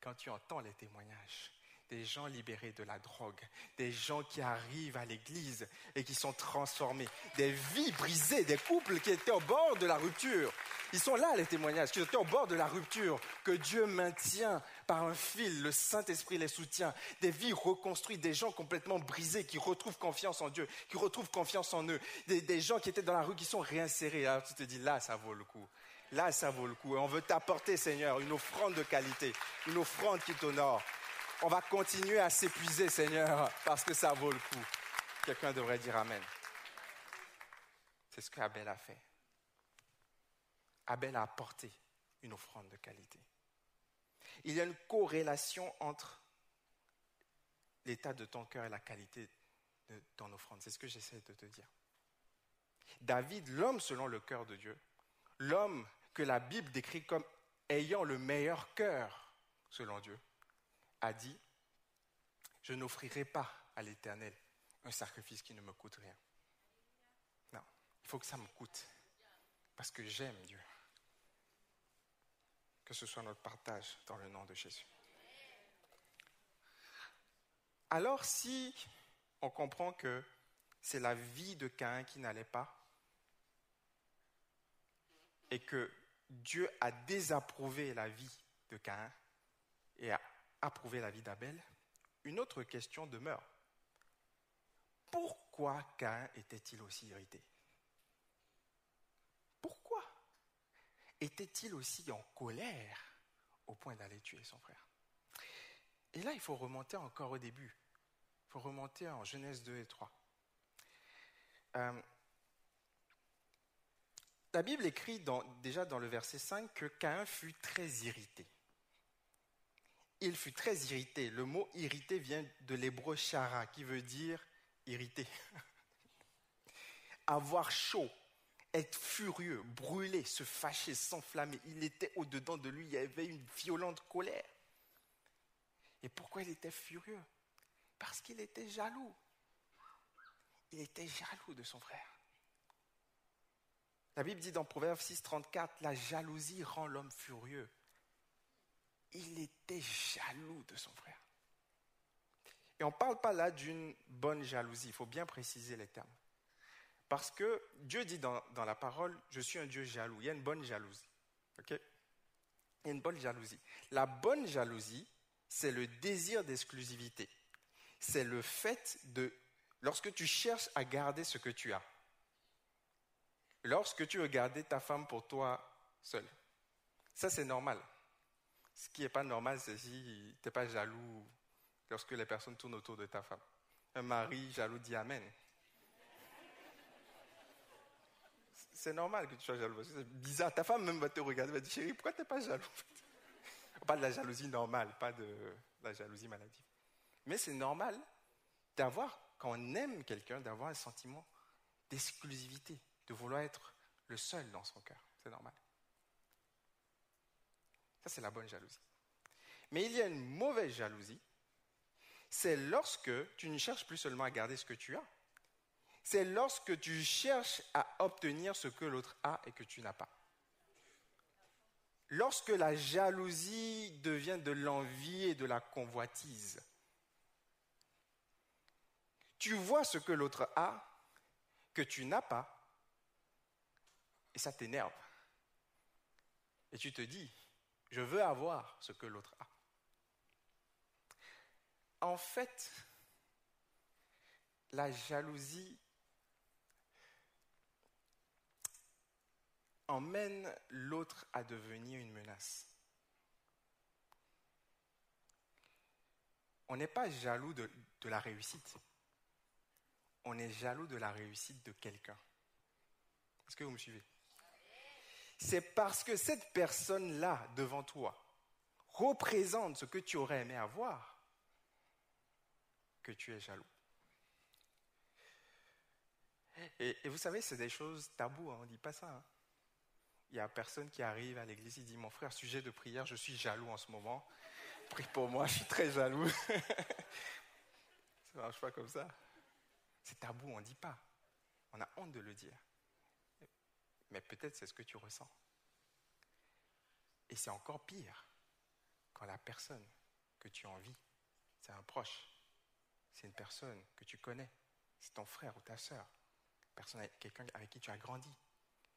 quand tu entends les témoignages, des gens libérés de la drogue, des gens qui arrivent à l'église et qui sont transformés, des vies brisées, des couples qui étaient au bord de la rupture. Ils sont là, les témoignages, qui étaient au bord de la rupture, que Dieu maintient par un fil, le Saint-Esprit les soutient, des vies reconstruites, des gens complètement brisés qui retrouvent confiance en Dieu, qui retrouvent confiance en eux, des, gens qui étaient dans la rue qui sont réinsérés. Alors tu te dis, là, ça vaut le coup. Là, ça vaut le coup. On veut t'apporter, Seigneur, une offrande de qualité, une offrande qui t'honore. On va continuer à s'épuiser, Seigneur, parce que ça vaut le coup. Quelqu'un devrait dire Amen. C'est ce qu'Abel a fait. Abel a apporté une offrande de qualité. Il y a une corrélation entre l'état de ton cœur et la qualité de ton offrande. C'est ce que j'essaie de te dire. David, l'homme selon le cœur de Dieu, l'homme que la Bible décrit comme ayant le meilleur cœur selon Dieu, a dit, je n'offrirai pas à l'Éternel un sacrifice qui ne me coûte rien. Non, il faut que ça me coûte, parce que j'aime Dieu. Que ce soit notre partage dans le nom de Jésus. Alors si on comprend que c'est la vie de Caïn qui n'allait pas, et que Dieu a désapprouvé la vie de Caïn et a approuver la vie d'Abel, une autre question demeure. Pourquoi Caïn était-il aussi irrité? Pourquoi était-il aussi en colère au point d'aller tuer son frère? Et là, il faut remonter encore au début. Il faut remonter en Genèse 2 et 3. Euh, la Bible écrit déjà dans le verset 5 que Caïn fut très irrité il fut très irrité. Le mot irrité vient de l'hébreu chara, qui veut dire irrité. Avoir chaud, être furieux, brûler, se fâcher, s'enflammer. Il était au-dedans de lui, il y avait une violente colère. Et pourquoi il était furieux? Parce qu'il était jaloux. Il était jaloux de son frère. La Bible dit dans Proverbe 6, 34, la jalousie rend l'homme furieux il était jaloux de son frère. Et on ne parle pas là d'une bonne jalousie, il faut bien préciser les termes. Parce que Dieu dit dans, la parole, je suis un Dieu jaloux. Il y a une bonne jalousie. OK? Il y a une bonne jalousie. La bonne jalousie, c'est le désir d'exclusivité. C'est le fait de lorsque tu cherches à garder ce que tu as, lorsque tu veux garder ta femme pour toi seul, ça c'est normal. Ce qui n'est pas normal, c'est si tu n'es pas jaloux lorsque les personnes tournent autour de ta femme. Un mari jaloux dit Amen. C'est normal que tu sois jaloux. C'est bizarre. Ta femme même va te regarder, va dire Chérie, pourquoi tu n'es pas jaloux? Pas de la jalousie normale, pas de la jalousie maladive. Mais c'est normal d'avoir, quand on aime quelqu'un, d'avoir un sentiment d'exclusivité, de vouloir être le seul dans son cœur. C'est normal. Ça, c'est la bonne jalousie. Mais il y a une mauvaise jalousie. C'est lorsque tu ne cherches plus seulement à garder ce que tu as, c'est lorsque tu cherches à obtenir ce que l'autre a et que tu n'as pas. Lorsque la jalousie devient de l'envie et de la convoitise. Tu vois ce que l'autre a, que tu n'as pas, et ça t'énerve. Et tu te dis, je veux avoir ce que l'autre a. En fait, la jalousie emmène l'autre à devenir une menace. On n'est pas jaloux de, la réussite. On est jaloux de la réussite de quelqu'un. Est-ce que vous me suivez? C'est parce que cette personne-là devant toi représente ce que tu aurais aimé avoir que tu es jaloux. Et, vous savez, c'est des choses taboues, hein, on ne dit pas ça. Hein. Il n'y a personne qui arrive à l'église et dit Mon frère, sujet de prière, je suis jaloux en ce moment. Prie pour moi, je suis très jaloux. ça ne marche pas comme ça. C'est tabou, on ne dit pas. On a honte de le dire. Mais peut-être c'est ce que tu ressens. Et c'est encore pire quand la personne que tu envies, c'est un proche, c'est une personne que tu connais, c'est ton frère ou ta soeur, quelqu'un avec qui tu as grandi,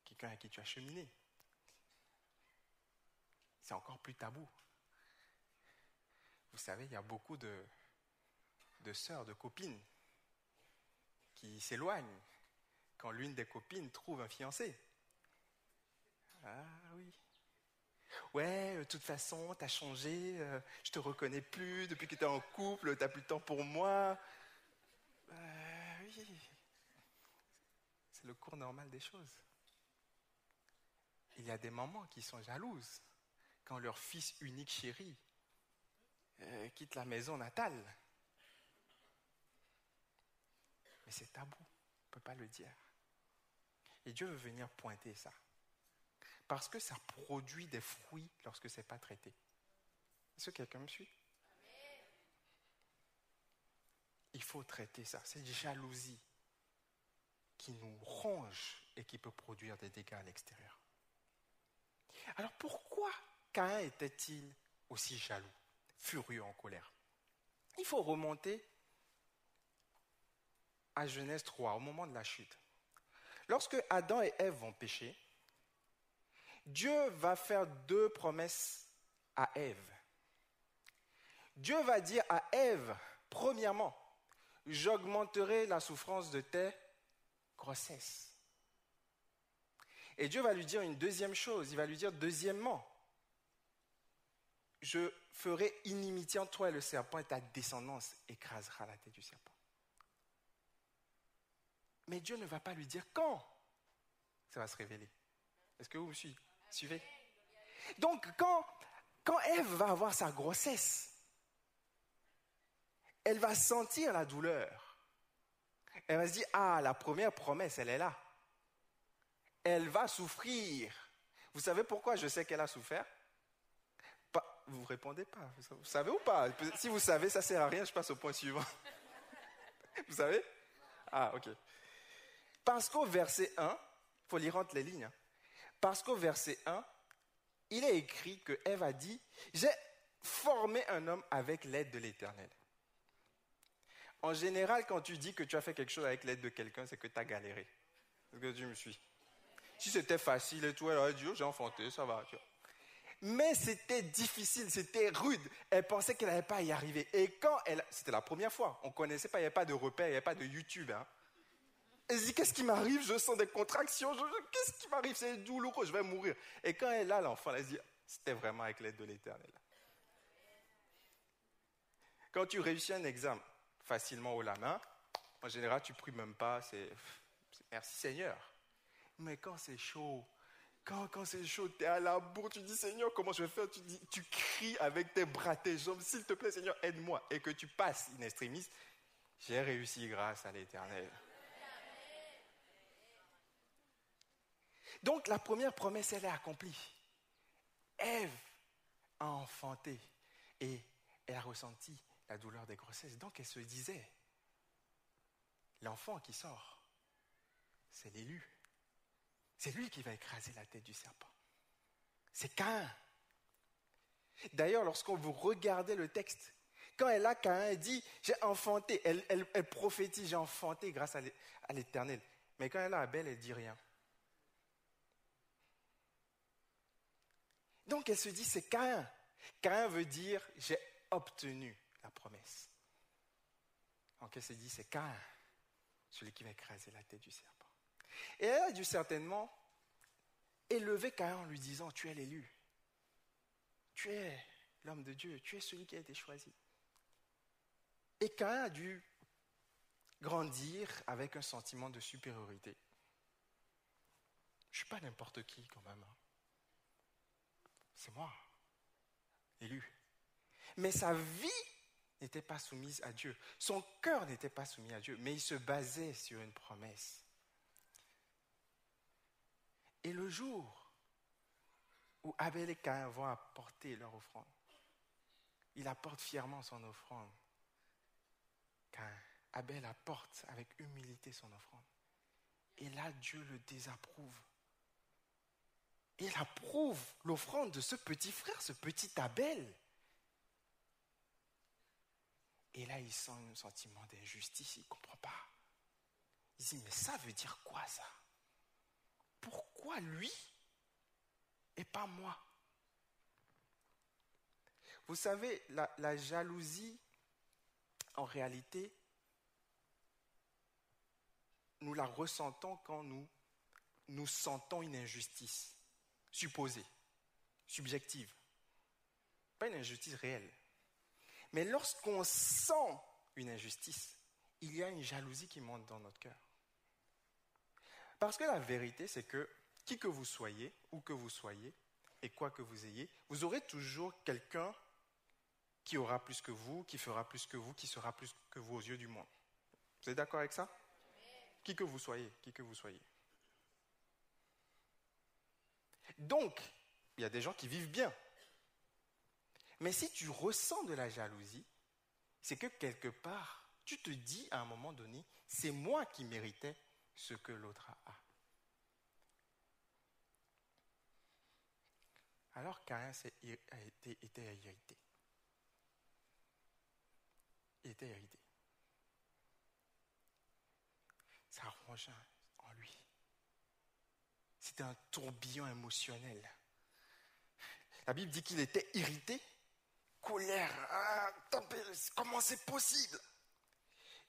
quelqu'un avec qui tu as cheminé, c'est encore plus tabou. Vous savez, il y a beaucoup de, de sœurs, de copines qui s'éloignent quand l'une des copines trouve un fiancé. Ah oui. Ouais, de toute façon, t'as changé, euh, je te reconnais plus, depuis que t'es en couple, t'as plus de temps pour moi. Euh, oui. C'est le cours normal des choses. Il y a des mamans qui sont jalouses quand leur fils unique chéri euh, quitte la maison natale. Mais c'est tabou, on ne peut pas le dire. Et Dieu veut venir pointer ça. Parce que ça produit des fruits lorsque ce n'est pas traité. Est-ce que quelqu'un me suit? Il faut traiter ça. C'est jalousie qui nous ronge et qui peut produire des dégâts à l'extérieur. Alors pourquoi Caïn était-il aussi jaloux, furieux, en colère? Il faut remonter à Genèse 3, au moment de la chute. Lorsque Adam et Ève vont pécher, Dieu va faire deux promesses à Ève. Dieu va dire à Ève, premièrement, j'augmenterai la souffrance de tes grossesses. Et Dieu va lui dire une deuxième chose, il va lui dire deuxièmement, je ferai inimitié entre toi et le serpent, et ta descendance écrasera la tête du serpent. Mais Dieu ne va pas lui dire quand ça va se révéler. Est-ce que vous me suivez? Donc, quand, quand Ève va avoir sa grossesse, elle va sentir la douleur. Elle va se dire, ah, la première promesse, elle est là. Elle va souffrir. Vous savez pourquoi je sais qu'elle a souffert? Vous ne répondez pas. Vous savez ou pas? Si vous savez, ça ne sert à rien, je passe au point suivant. Vous savez? Ah, ok. Parce qu'au verset 1, il faut lire entre les lignes. Hein. Parce qu'au verset 1, il est écrit que Ève a dit J'ai formé un homme avec l'aide de l'Éternel. En général, quand tu dis que tu as fait quelque chose avec l'aide de quelqu'un, c'est que tu as galéré. Est-ce que tu me suis Si c'était facile et tout, elle aurait dit oh, J'ai enfanté, ça va. Mais c'était difficile, c'était rude. Elle pensait qu'elle n'allait pas y arriver. Et quand elle... C'était la première fois. On ne connaissait pas, il n'y avait pas de repères, il n'y avait pas de YouTube. Hein. Elle se dit, qu'est-ce qui m'arrive? Je sens des contractions. Qu'est-ce qui m'arrive? C'est douloureux, je vais mourir. Et quand elle a l'enfant, elle se dit, c'était vraiment avec l'aide de l'Éternel. Quand tu réussis un examen facilement au la main, en général, tu pries même pas, c'est merci Seigneur. Mais quand c'est chaud, quand, c'est chaud, tu es à la bourre, tu dis Seigneur, comment je vais faire? Tu, tu cries avec tes bras, tes jambes, s'il te plaît Seigneur, aide-moi. Et que tu passes in extremis, j'ai réussi grâce à l'Éternel. Donc la première promesse, elle est accomplie. Ève a enfanté et elle a ressenti la douleur des grossesses. Donc elle se disait, l'enfant qui sort, c'est l'élu. C'est lui qui va écraser la tête du serpent. C'est Cain. D'ailleurs, lorsqu'on vous regardez le texte, quand elle a Cain, elle dit, j'ai enfanté, elle, elle prophétise, j'ai enfanté grâce à l'éternel. Mais quand elle a Abel, elle dit rien. Donc elle se dit, c'est Cain. Cain veut dire, j'ai obtenu la promesse. Donc elle se dit, c'est Cain, celui qui va écraser la tête du serpent. Et elle a dû certainement élever Cain en lui disant, tu es l'élu. Tu es l'homme de Dieu, tu es celui qui a été choisi. Et Cain a dû grandir avec un sentiment de supériorité. Je ne suis pas n'importe qui quand même. Hein. C'est moi, élu. Mais sa vie n'était pas soumise à Dieu. Son cœur n'était pas soumis à Dieu, mais il se basait sur une promesse. Et le jour où Abel et Caïn vont apporter leur offrande, il apporte fièrement son offrande. Caïn, Abel apporte avec humilité son offrande. Et là, Dieu le désapprouve. Il approuve l'offrande de ce petit frère, ce petit Abel. Et là, il sent un sentiment d'injustice, il ne comprend pas. Il dit, mais ça veut dire quoi ça? Pourquoi lui et pas moi? Vous savez, la, la jalousie, en réalité, nous la ressentons quand nous, nous sentons une injustice supposée, subjective. Pas une injustice réelle. Mais lorsqu'on sent une injustice, il y a une jalousie qui monte dans notre cœur. Parce que la vérité, c'est que qui que vous soyez, où que vous soyez, et quoi que vous ayez, vous aurez toujours quelqu'un qui aura plus que vous, qui fera plus que vous, qui sera plus que vous aux yeux du monde. Vous êtes d'accord avec ça? Qui que vous soyez, qui que vous soyez. Donc, il y a des gens qui vivent bien. Mais si tu ressens de la jalousie, c'est que quelque part, tu te dis à un moment donné, c'est moi qui méritais ce que l'autre a. Alors Caïn a été, était irrité. Il était irrité. Ça en lui. C'était un tourbillon émotionnel. La Bible dit qu'il était irrité, colère, ah, comment c'est possible?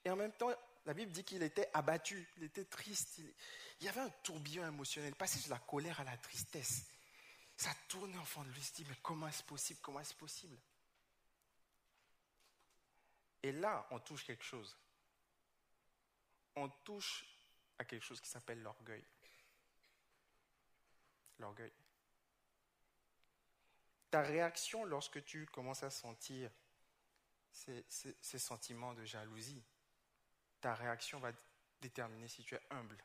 Et en même temps, la Bible dit qu'il était abattu, il était triste. Il, y avait un tourbillon émotionnel, passé de la colère à la tristesse. Ça tournait en fond de lui, il se dit, mais comment est-ce possible Comment est-ce possible? Et là, on touche quelque chose. On touche à quelque chose qui s'appelle l'orgueil l'orgueil. Ta réaction lorsque tu commences à sentir ces, sentiments de jalousie, ta réaction va déterminer si tu es humble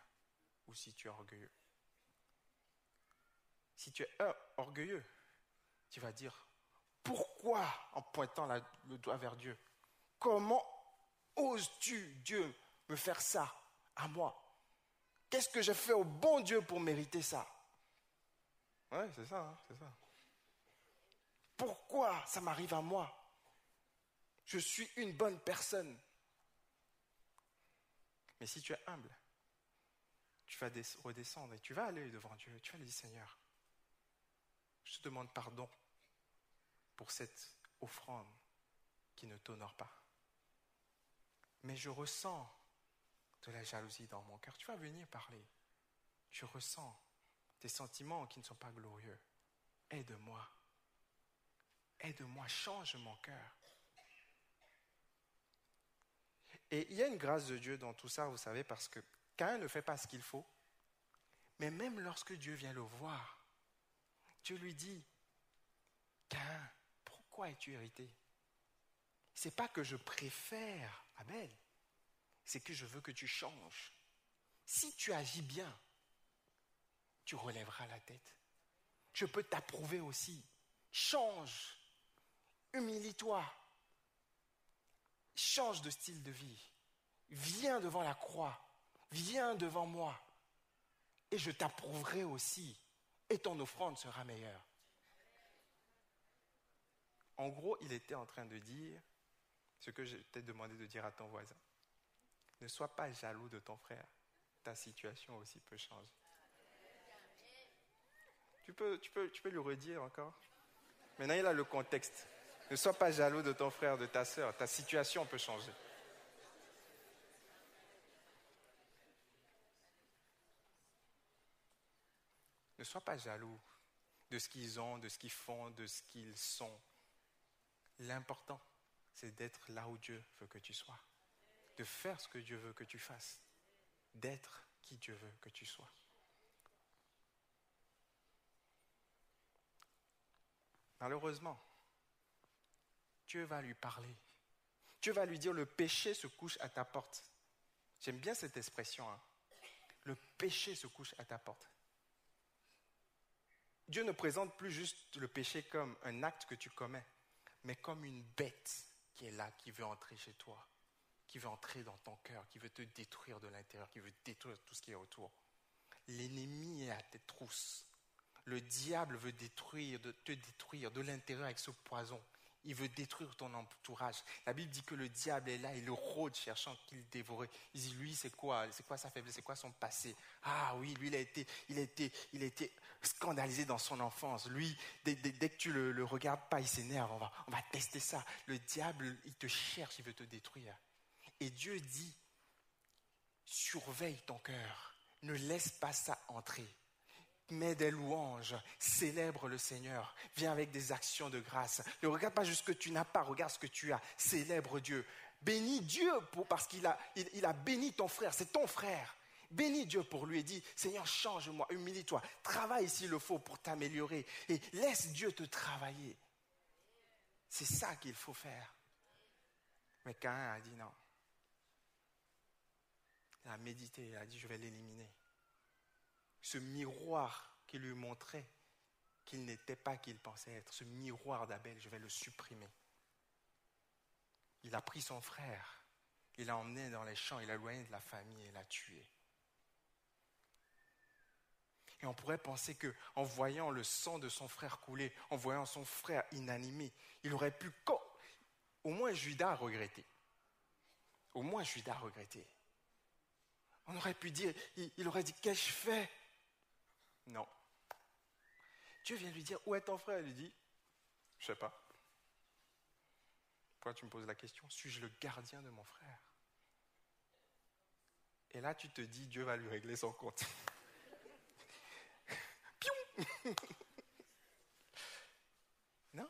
ou si tu es orgueilleux. Si tu es orgueilleux, tu vas dire, pourquoi en pointant le doigt vers Dieu? Comment oses-tu, Dieu, me faire ça à moi? Qu'est-ce que j'ai fait au bon Dieu pour mériter ça? Ouais, c'est ça, hein, c'est ça. Pourquoi ça m'arrive à moi? Je suis une bonne personne. Mais si tu es humble, tu vas redescendre et tu vas aller devant Dieu. Tu vas lui dire Seigneur, je te demande pardon pour cette offrande qui ne t'honore pas. Mais je ressens de la jalousie dans mon cœur. Tu vas venir parler. Je ressens des sentiments qui ne sont pas glorieux. Aide-moi. Aide-moi, change mon cœur. Et il y a une grâce de Dieu dans tout ça, vous savez, parce que Cain ne fait pas ce qu'il faut. Mais même lorsque Dieu vient le voir, Dieu lui dit, Cain, pourquoi es-tu irrité? C'est pas que je préfère Abel, c'est que je veux que tu changes. Si tu agis bien, tu relèveras la tête. Je peux t'approuver aussi. Change. Humilie-toi. Change de style de vie. Viens devant la croix. Viens devant moi. Et je t'approuverai aussi. Et ton offrande sera meilleure. En gros, il était en train de dire ce que je t'ai demandé de dire à ton voisin. Ne sois pas jaloux de ton frère. Ta situation aussi peut changer. Tu peux, tu peux, tu peux lui redire encore Maintenant, il a le contexte. Ne sois pas jaloux de ton frère, de ta soeur. Ta situation peut changer. Ne sois pas jaloux de ce qu'ils ont, de ce qu'ils font, de ce qu'ils sont. L'important, c'est d'être là où Dieu veut que tu sois, de faire ce que Dieu veut que tu fasses, d'être qui Dieu veut que tu sois. Malheureusement, Dieu va lui parler. Dieu va lui dire, le péché se couche à ta porte. J'aime bien cette expression. Hein. Le péché se couche à ta porte. Dieu ne présente plus juste le péché comme un acte que tu commets, mais comme une bête qui est là, qui veut entrer chez toi, qui veut entrer dans ton cœur, qui veut te détruire de l'intérieur, qui veut détruire tout ce qui est autour. L'ennemi est à tes trousses. Le diable veut détruire, de te détruire de l'intérieur avec ce poison. Il veut détruire ton entourage. La Bible dit que le diable est là, il rôde cherchant qu'il dévorait. Il dit, lui, c'est quoi? C'est quoi sa faiblesse? C'est quoi son passé? Ah oui, lui, il a été, il a été, il a été scandalisé dans son enfance. Lui, dès, que tu le, le regardes pas, il s'énerve. On va, on va tester ça. Le diable, il te cherche, il veut te détruire. Et Dieu dit, surveille ton cœur. Ne laisse pas ça entrer mets des louanges, célèbre le Seigneur, viens avec des actions de grâce. Ne regarde pas juste ce que tu n'as pas, regarde ce que tu as, célèbre Dieu. Bénis Dieu parce qu'il a, a béni ton frère, c'est ton frère. Bénis Dieu pour lui et dis, Seigneur, change-moi, humilie-toi, travaille s'il le faut pour t'améliorer et laisse Dieu te travailler. C'est ça qu'il faut faire. Mais Cain a dit non. Il a médité, il a dit, je vais l'éliminer ce miroir qui lui montrait qu'il n'était pas qui il pensait être, ce miroir d'Abel, je vais le supprimer. Il a pris son frère, il l'a emmené dans les champs, il l'a éloigné de la famille et l'a tué. Et on pourrait penser que, en voyant le sang de son frère couler, en voyant son frère inanimé, il aurait pu, au moins Judas a regretté. Au moins Judas a regretté. On aurait pu dire, il aurait dit, qu'ai-je fait? Non. Dieu vient lui dire, où est ton frère? Il lui dit, je sais pas. Pourquoi tu me poses la question? Suis-je le gardien de mon frère? Et là, tu te dis, Dieu va lui régler son compte. Pion Non.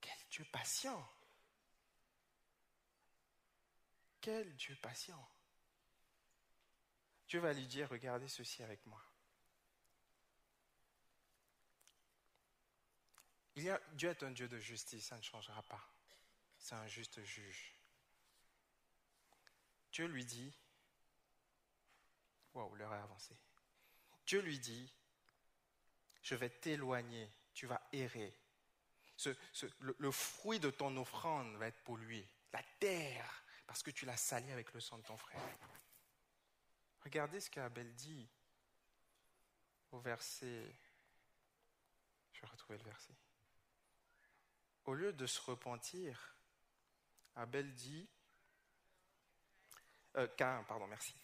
Quel Dieu patient. Quel Dieu patient. Dieu va lui dire, regardez ceci avec moi. Dieu est un Dieu de justice, ça ne changera pas. C'est un juste juge. Dieu lui dit, waouh, l'heure est avancée. Dieu lui dit, je vais t'éloigner, tu vas errer. le, le, fruit de ton offrande va être pollué. La terre, parce que tu l'as sali avec le sang de ton frère. Regardez ce qu'Abel dit au verset. Je vais retrouver le verset. Au lieu de se repentir, Abel dit. Euh, Cain, pardon, merci.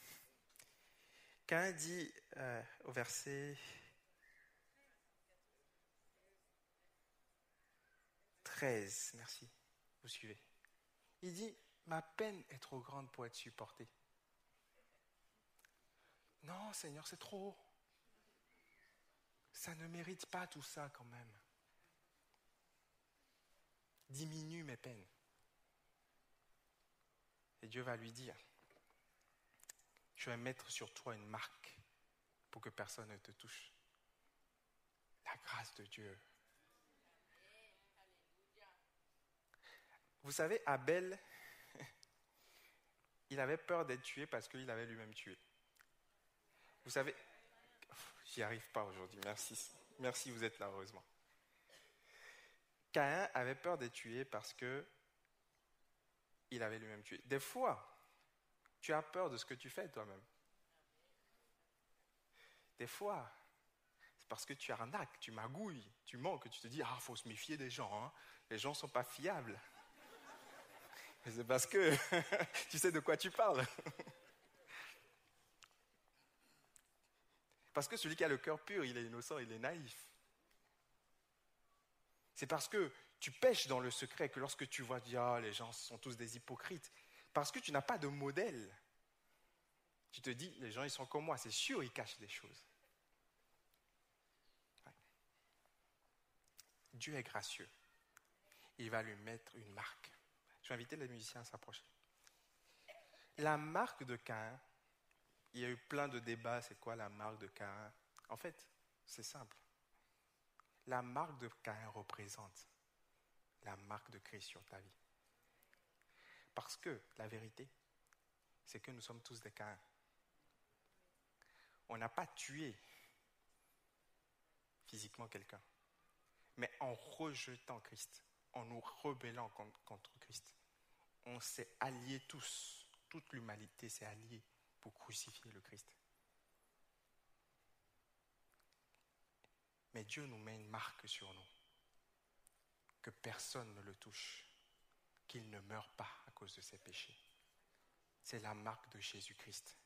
Cain dit euh, au verset. 13, merci, vous suivez. Il dit, ma peine est trop grande pour être supportée. Non, Seigneur, c'est trop. Ça ne mérite pas tout ça quand même. Diminue mes peines. Et Dieu va lui dire, je vais mettre sur toi une marque pour que personne ne te touche. La grâce de Dieu. Vous savez, Abel, il avait peur d'être tué parce qu'il avait lui-même tué. Vous savez, j'y arrive pas aujourd'hui, merci. Merci, vous êtes là, heureusement. Caïn avait peur d'être tué parce que il avait lui-même tué. Des fois, tu as peur de ce que tu fais toi-même. Des fois, c'est parce que tu arnaques, tu magouilles, tu mens, que tu te dis, ah, faut se méfier des gens. Hein. Les gens ne sont pas fiables. Mais c'est parce que tu sais de quoi tu parles. Parce que celui qui a le cœur pur, il est innocent, il est naïf. C'est parce que tu pêches dans le secret que lorsque tu vois, ah, les gens sont tous des hypocrites. Parce que tu n'as pas de modèle. Tu te dis, les gens, ils sont comme moi, c'est sûr, ils cachent des choses. Dieu est gracieux. Il va lui mettre une marque. Je vais inviter les musiciens à s'approcher. La marque de Cain, il y a eu plein de débats, c'est quoi la marque de Cain En fait, c'est simple. La marque de Cain représente la marque de Christ sur ta vie. Parce que la vérité, c'est que nous sommes tous des Caïns. On n'a pas tué physiquement quelqu'un, mais en rejetant Christ, en nous rebellant contre Christ, on s'est alliés tous, toute l'humanité s'est alliée pour crucifier le Christ. Mais Dieu nous met une marque sur nous, que personne ne le touche, qu'il ne meure pas à cause de ses péchés. C'est la marque de Jésus-Christ.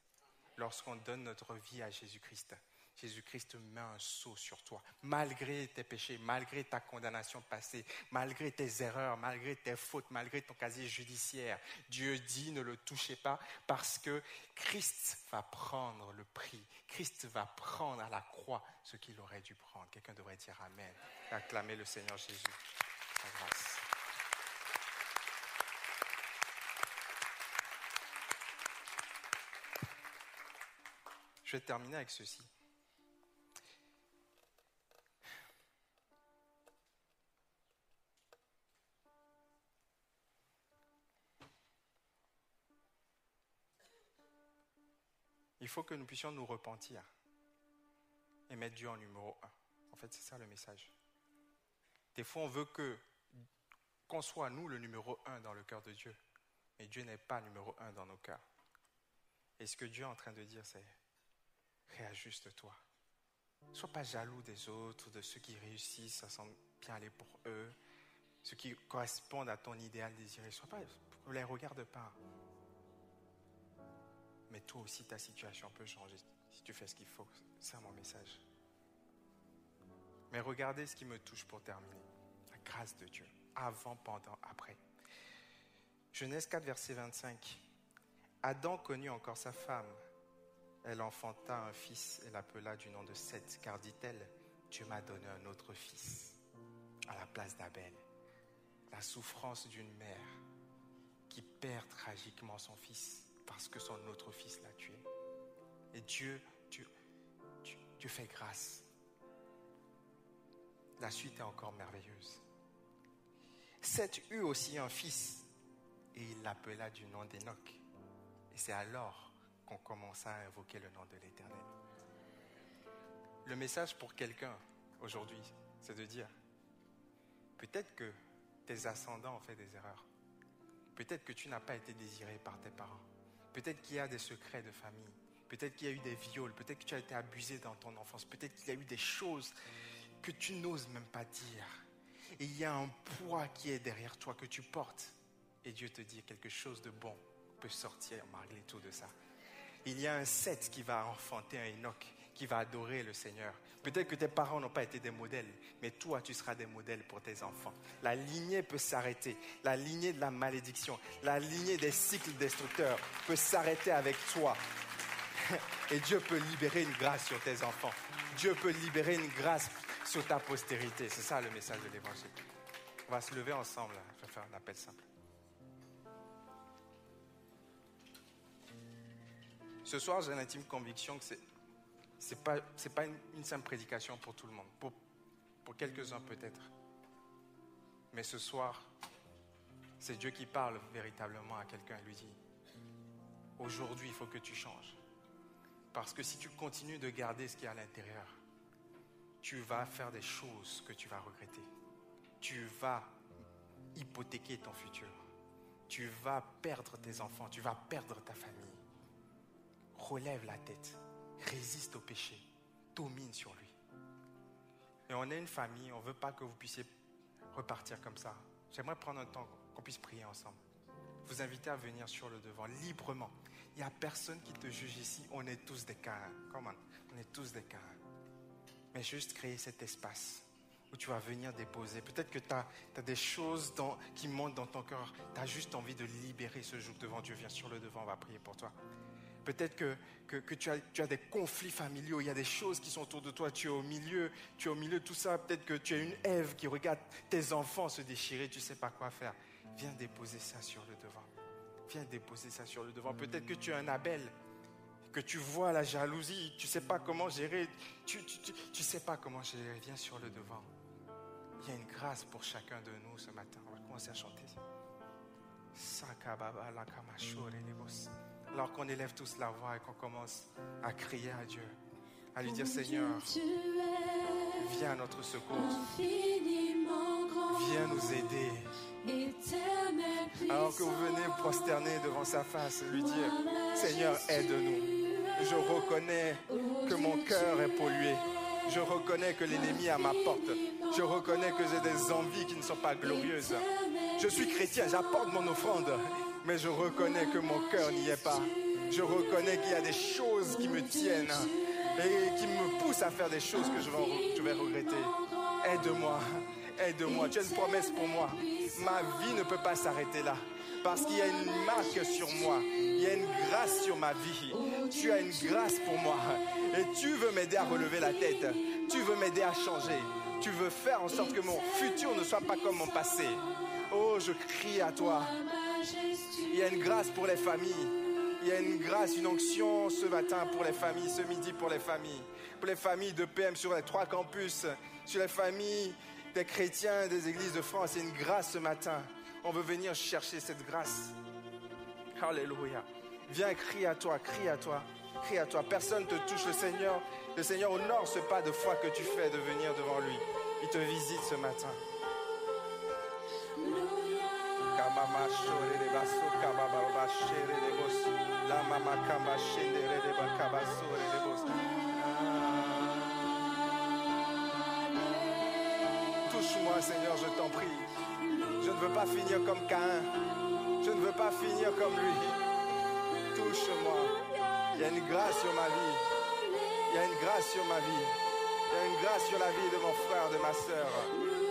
Lorsqu'on donne notre vie à Jésus-Christ, Jésus-Christ met un sceau sur toi, malgré tes péchés, malgré ta condamnation passée, malgré tes erreurs, malgré tes fautes, malgré ton casier judiciaire. Dieu dit ne le touchez pas parce que Christ va prendre le prix. Christ va prendre à la croix ce qu'il aurait dû prendre. Quelqu'un devrait dire Amen. Acclamer le Seigneur Jésus. Je vais terminer avec ceci. Il faut que nous puissions nous repentir et mettre Dieu en numéro un. En fait, c'est ça le message. Des fois, on veut que qu'on soit nous le numéro un dans le cœur de Dieu, mais Dieu n'est pas numéro un dans nos cœurs. Et ce que Dieu est en train de dire, c'est réajuste-toi. Sois pas jaloux des autres, de ceux qui réussissent, ça semble bien aller pour eux, ceux qui correspondent à ton idéal désiré. Sois pas, ne les regarde pas. Mais toi aussi, ta situation peut changer si tu fais ce qu'il faut. C'est mon message. Mais regardez ce qui me touche pour terminer. La grâce de Dieu. Avant, pendant, après. Genèse 4, verset 25. Adam connut encore sa femme. Elle enfanta un fils et l'appela du nom de Seth, car dit-elle, Dieu m'a donné un autre fils à la place d'Abel. La souffrance d'une mère qui perd tragiquement son fils parce que son autre fils l'a tué. Et Dieu, Dieu, Dieu, grâce. La suite est encore merveilleuse. Seth eut aussi un fils et il l'appela du nom d'Enoch. Et c'est alors qu'on commença à invoquer le nom de l'Éternel. Le message pour quelqu'un aujourd'hui, c'est de dire, peut-être que tes ascendants ont fait des erreurs. Peut-être que tu n'as pas été désiré par tes parents. Peut-être qu'il y a des secrets de famille. Peut-être qu'il y a eu des viols. Peut-être que tu as été abusé dans ton enfance. Peut-être qu'il y a eu des choses que tu n'oses même pas dire. Il y a un poids qui est derrière toi que tu portes. Et Dieu te dit quelque chose de bon peut sortir malgré tout de ça. Il y a un Seth qui va enfanter un Enoch qui va adorer le Seigneur. Peut-être que tes parents n'ont pas été des modèles, mais toi, tu seras des modèles pour tes enfants. La lignée peut s'arrêter. La lignée de la malédiction, la lignée des cycles destructeurs peut s'arrêter avec toi. Et Dieu peut libérer une grâce sur tes enfants. Dieu peut libérer une grâce sur ta postérité. C'est ça le message de l'évangile. On va se lever ensemble. Je vais faire un appel simple. Ce soir, j'ai l'intime conviction que c'est pas c'est pas une, une simple prédication pour tout le monde, pour, pour quelques-uns peut-être. Mais ce soir, c'est Dieu qui parle véritablement à quelqu'un et lui dit aujourd'hui, il faut que tu changes. Parce que si tu continues de garder ce qui est à l'intérieur, tu vas faire des choses que tu vas regretter. Tu vas hypothéquer ton futur. Tu vas perdre tes enfants, tu vas perdre ta famille. Relève la tête, résiste au péché, domine sur lui. Et on est une famille, on ne veut pas que vous puissiez repartir comme ça. J'aimerais prendre un temps qu'on puisse prier ensemble. Vous inviter à venir sur le devant librement. Il n'y a personne qui te juge ici. On est tous des cas. Comment On est tous des cas. Mais juste créer cet espace où tu vas venir déposer. Peut-être que tu as, des choses qui montent dans ton cœur. Tu as juste envie de libérer ce jour devant Dieu. Viens sur le devant, on va prier pour toi. Peut-être que, que, que tu, as, tu as des conflits familiaux, il y a des choses qui sont autour de toi, tu es au milieu, tu es au milieu de tout ça. Peut-être que tu es une Ève qui regarde tes enfants se déchirer, tu ne sais pas quoi faire. Viens déposer ça sur le devant. Viens déposer ça sur le devant. Peut-être que tu es un Abel, que tu vois la jalousie, tu ne sais pas comment gérer, tu ne tu, tu- tu sais pas comment gérer. Viens sur le devant. Il y a une grâce pour chacun de nous ce matin. On va commencer à chanter. Sakababa lebos. Alors qu'on élève tous la voix et qu'on commence à crier à Dieu, à lui dire Seigneur, viens à notre secours, viens nous aider. Alors que vous venez prosterner devant sa face lui dire Seigneur, aide-nous. Je reconnais que mon cœur est pollué. Je reconnais que l'ennemi est à ma porte. Je reconnais que j'ai des envies qui ne sont pas glorieuses. Je suis chrétien, j'apporte mon offrande, mais je reconnais que mon cœur n'y est pas. Je reconnais qu'il y a des choses qui me tiennent et qui me poussent à faire des choses que je vais, regretter. Aide-moi, aide-moi. Tu as une promesse pour moi. Ma vie ne peut pas s'arrêter là. Parce qu'il y a une marque sur moi. Il y a une grâce sur ma vie. Tu as une grâce pour moi. Et tu veux m'aider à relever la tête. Tu veux m'aider à changer. Tu veux faire en sorte que mon futur ne soit pas comme mon passé. Oh, je crie à toi. Il y a une grâce pour les familles. Il y a une grâce, une onction ce matin pour les familles, ce midi pour les familles. Pour les familles de PM sur les trois campus, sur les familles des chrétiens des églises de France. Il y a une grâce ce matin. On veut venir chercher cette grâce. Alléluia. Viens, crie à toi, crie à toi, crie à toi. Personne ne te touche. Le Seigneur, le Seigneur honore ce pas de foi que tu fais de venir devant lui. Il te visite ce matin. Touche-moi, Seigneur, je t'en prie. Je ne veux pas finir comme Caïn. Je ne veux pas finir comme lui. Touche-moi. Il y a une grâce sur ma vie. Il y a une grâce sur ma vie. Il y a une grâce sur la vie de mon frère, de ma sœur.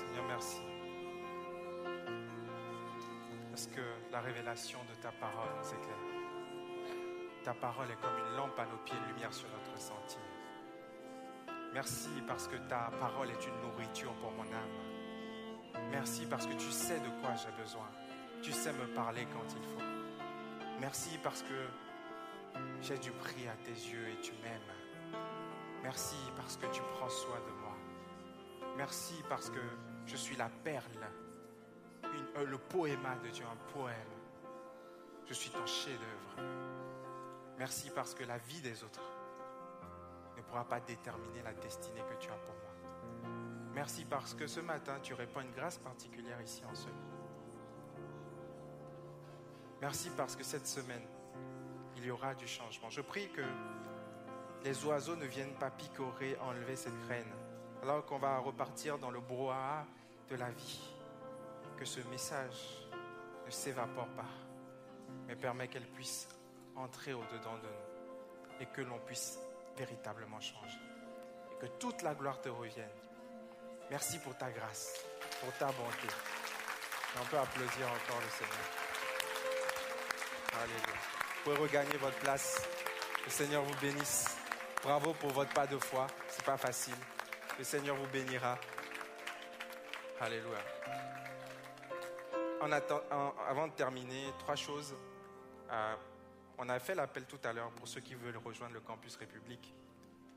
Seigneur, merci. Parce que la révélation de ta parole nous éclaire. Ta parole est comme une lampe à nos pieds, lumière sur notre sentier. Merci parce que ta parole est une nourriture pour mon âme. Merci parce que tu sais de quoi j'ai besoin. Tu sais me parler quand il faut. Merci parce que j'ai du prix à tes yeux et tu m'aimes. Merci parce que tu prends soin de moi. Merci parce que je suis la perle, euh, le poéma de Dieu, un poème. Je suis ton chef-d'œuvre. Merci parce que la vie des autres ne pourra pas déterminer la destinée que tu as pour moi. Merci parce que ce matin, tu répands une grâce particulière ici en ce lieu. Merci parce que cette semaine, il y aura du changement. Je prie que les oiseaux ne viennent pas picorer, enlever cette graine, alors qu'on va repartir dans le brouhaha de la vie. Que ce message ne s'évapore pas, mais permet qu'elle puisse entrer au-dedans de nous et que l'on puisse véritablement changer. Et que toute la gloire te revienne. Merci pour ta grâce, pour ta bonté. Et on peut applaudir encore le Seigneur. Alléluia. Vous pouvez regagner votre place. Le Seigneur vous bénisse. Bravo pour votre pas de foi. C'est pas facile. Le Seigneur vous bénira. Alléluia. Avant de terminer, trois choses. Euh, on a fait l'appel tout à l'heure pour ceux qui veulent rejoindre le campus République.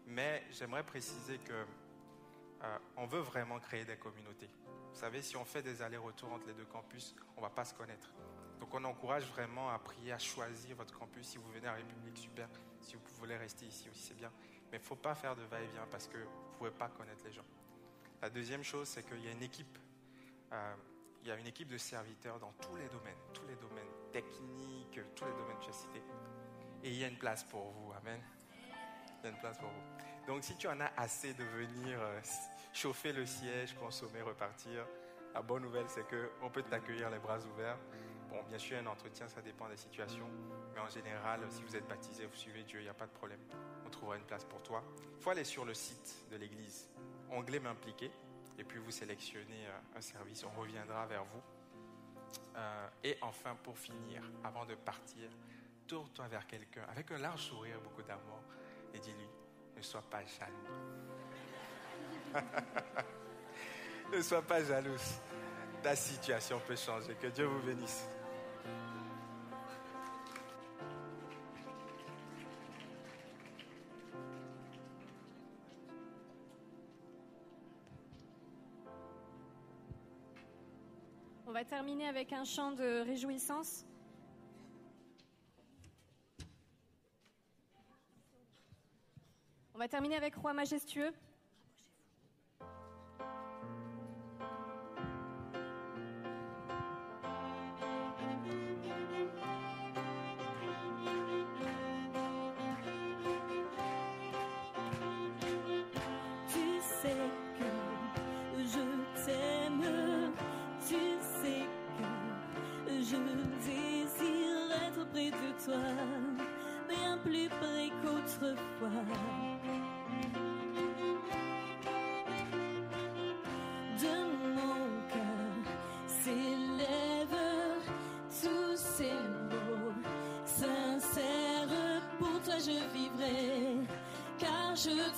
Mais j'aimerais préciser que euh, on veut vraiment créer des communautés. Vous savez, si on fait des allers-retours entre les deux campus, on ne va pas se connaître. Donc on encourage vraiment à prier, à choisir votre campus. Si vous venez à République, super. Si vous voulez rester ici aussi, c'est bien. Mais il ne faut pas faire de va-et-vient parce que pas connaître les gens. La deuxième chose, c'est qu'il y a une équipe. euh, il y a une équipe de serviteurs dans tous les domaines, tous les domaines techniques, tous les domaines que j'ai cités. Et il y a une place pour vous. Amen. Il y a une place pour vous. Donc si tu en as assez de venir euh, chauffer le siège, consommer, repartir, la bonne nouvelle c'est qu'on peut t'accueillir les bras ouverts. Bon, bien sûr, un entretien, ça dépend des situations. Mais en général, si vous êtes baptisé, vous suivez Dieu, il n'y a pas de problème. On trouvera une place pour toi. Il faut aller sur le site de l'église, onglet m'impliquer, et puis vous sélectionnez euh, un service. On reviendra vers vous. Euh, et enfin, pour finir, avant de partir, tourne-toi vers quelqu'un avec un large sourire, beaucoup d'amour, et dis-lui, ne sois pas jaloux. ne sois pas jalouse. Ta situation peut changer. Que Dieu vous bénisse. On va terminer avec un chant de réjouissance. On va terminer avec Roi majestueux.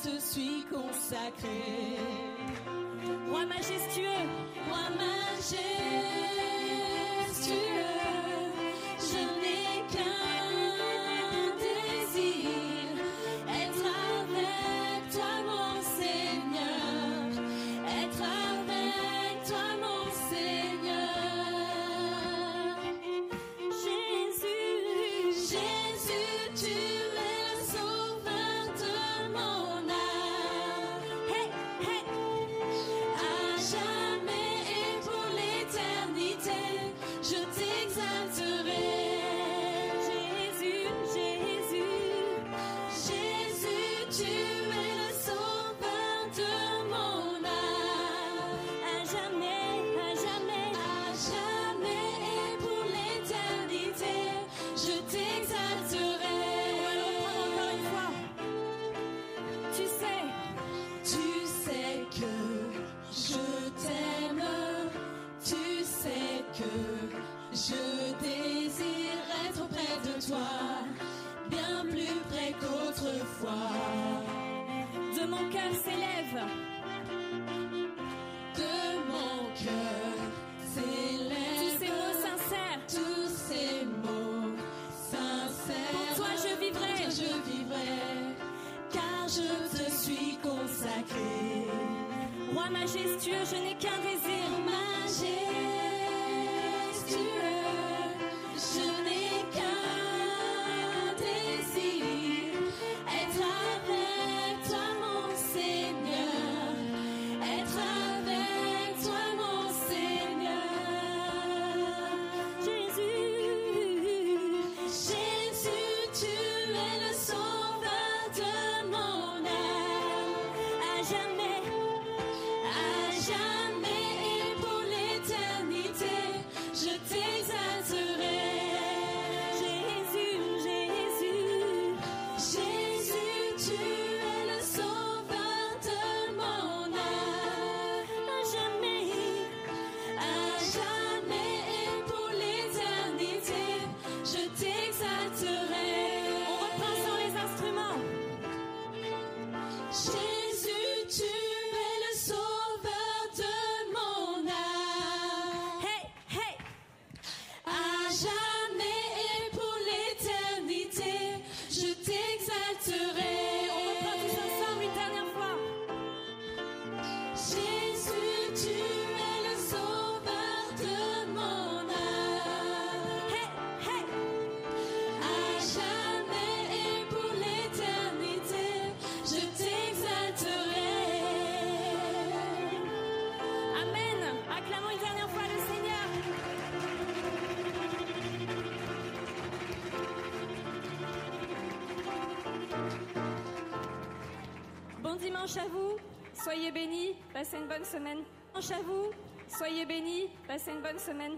Te suis consacré. Roi majestueux, roi majestueux, majestueux, je n'ai qu'un dimanche à vous. Soyez bénis. Passez une bonne semaine. Dimanche à vous. Soyez bénis. Passez une bonne semaine.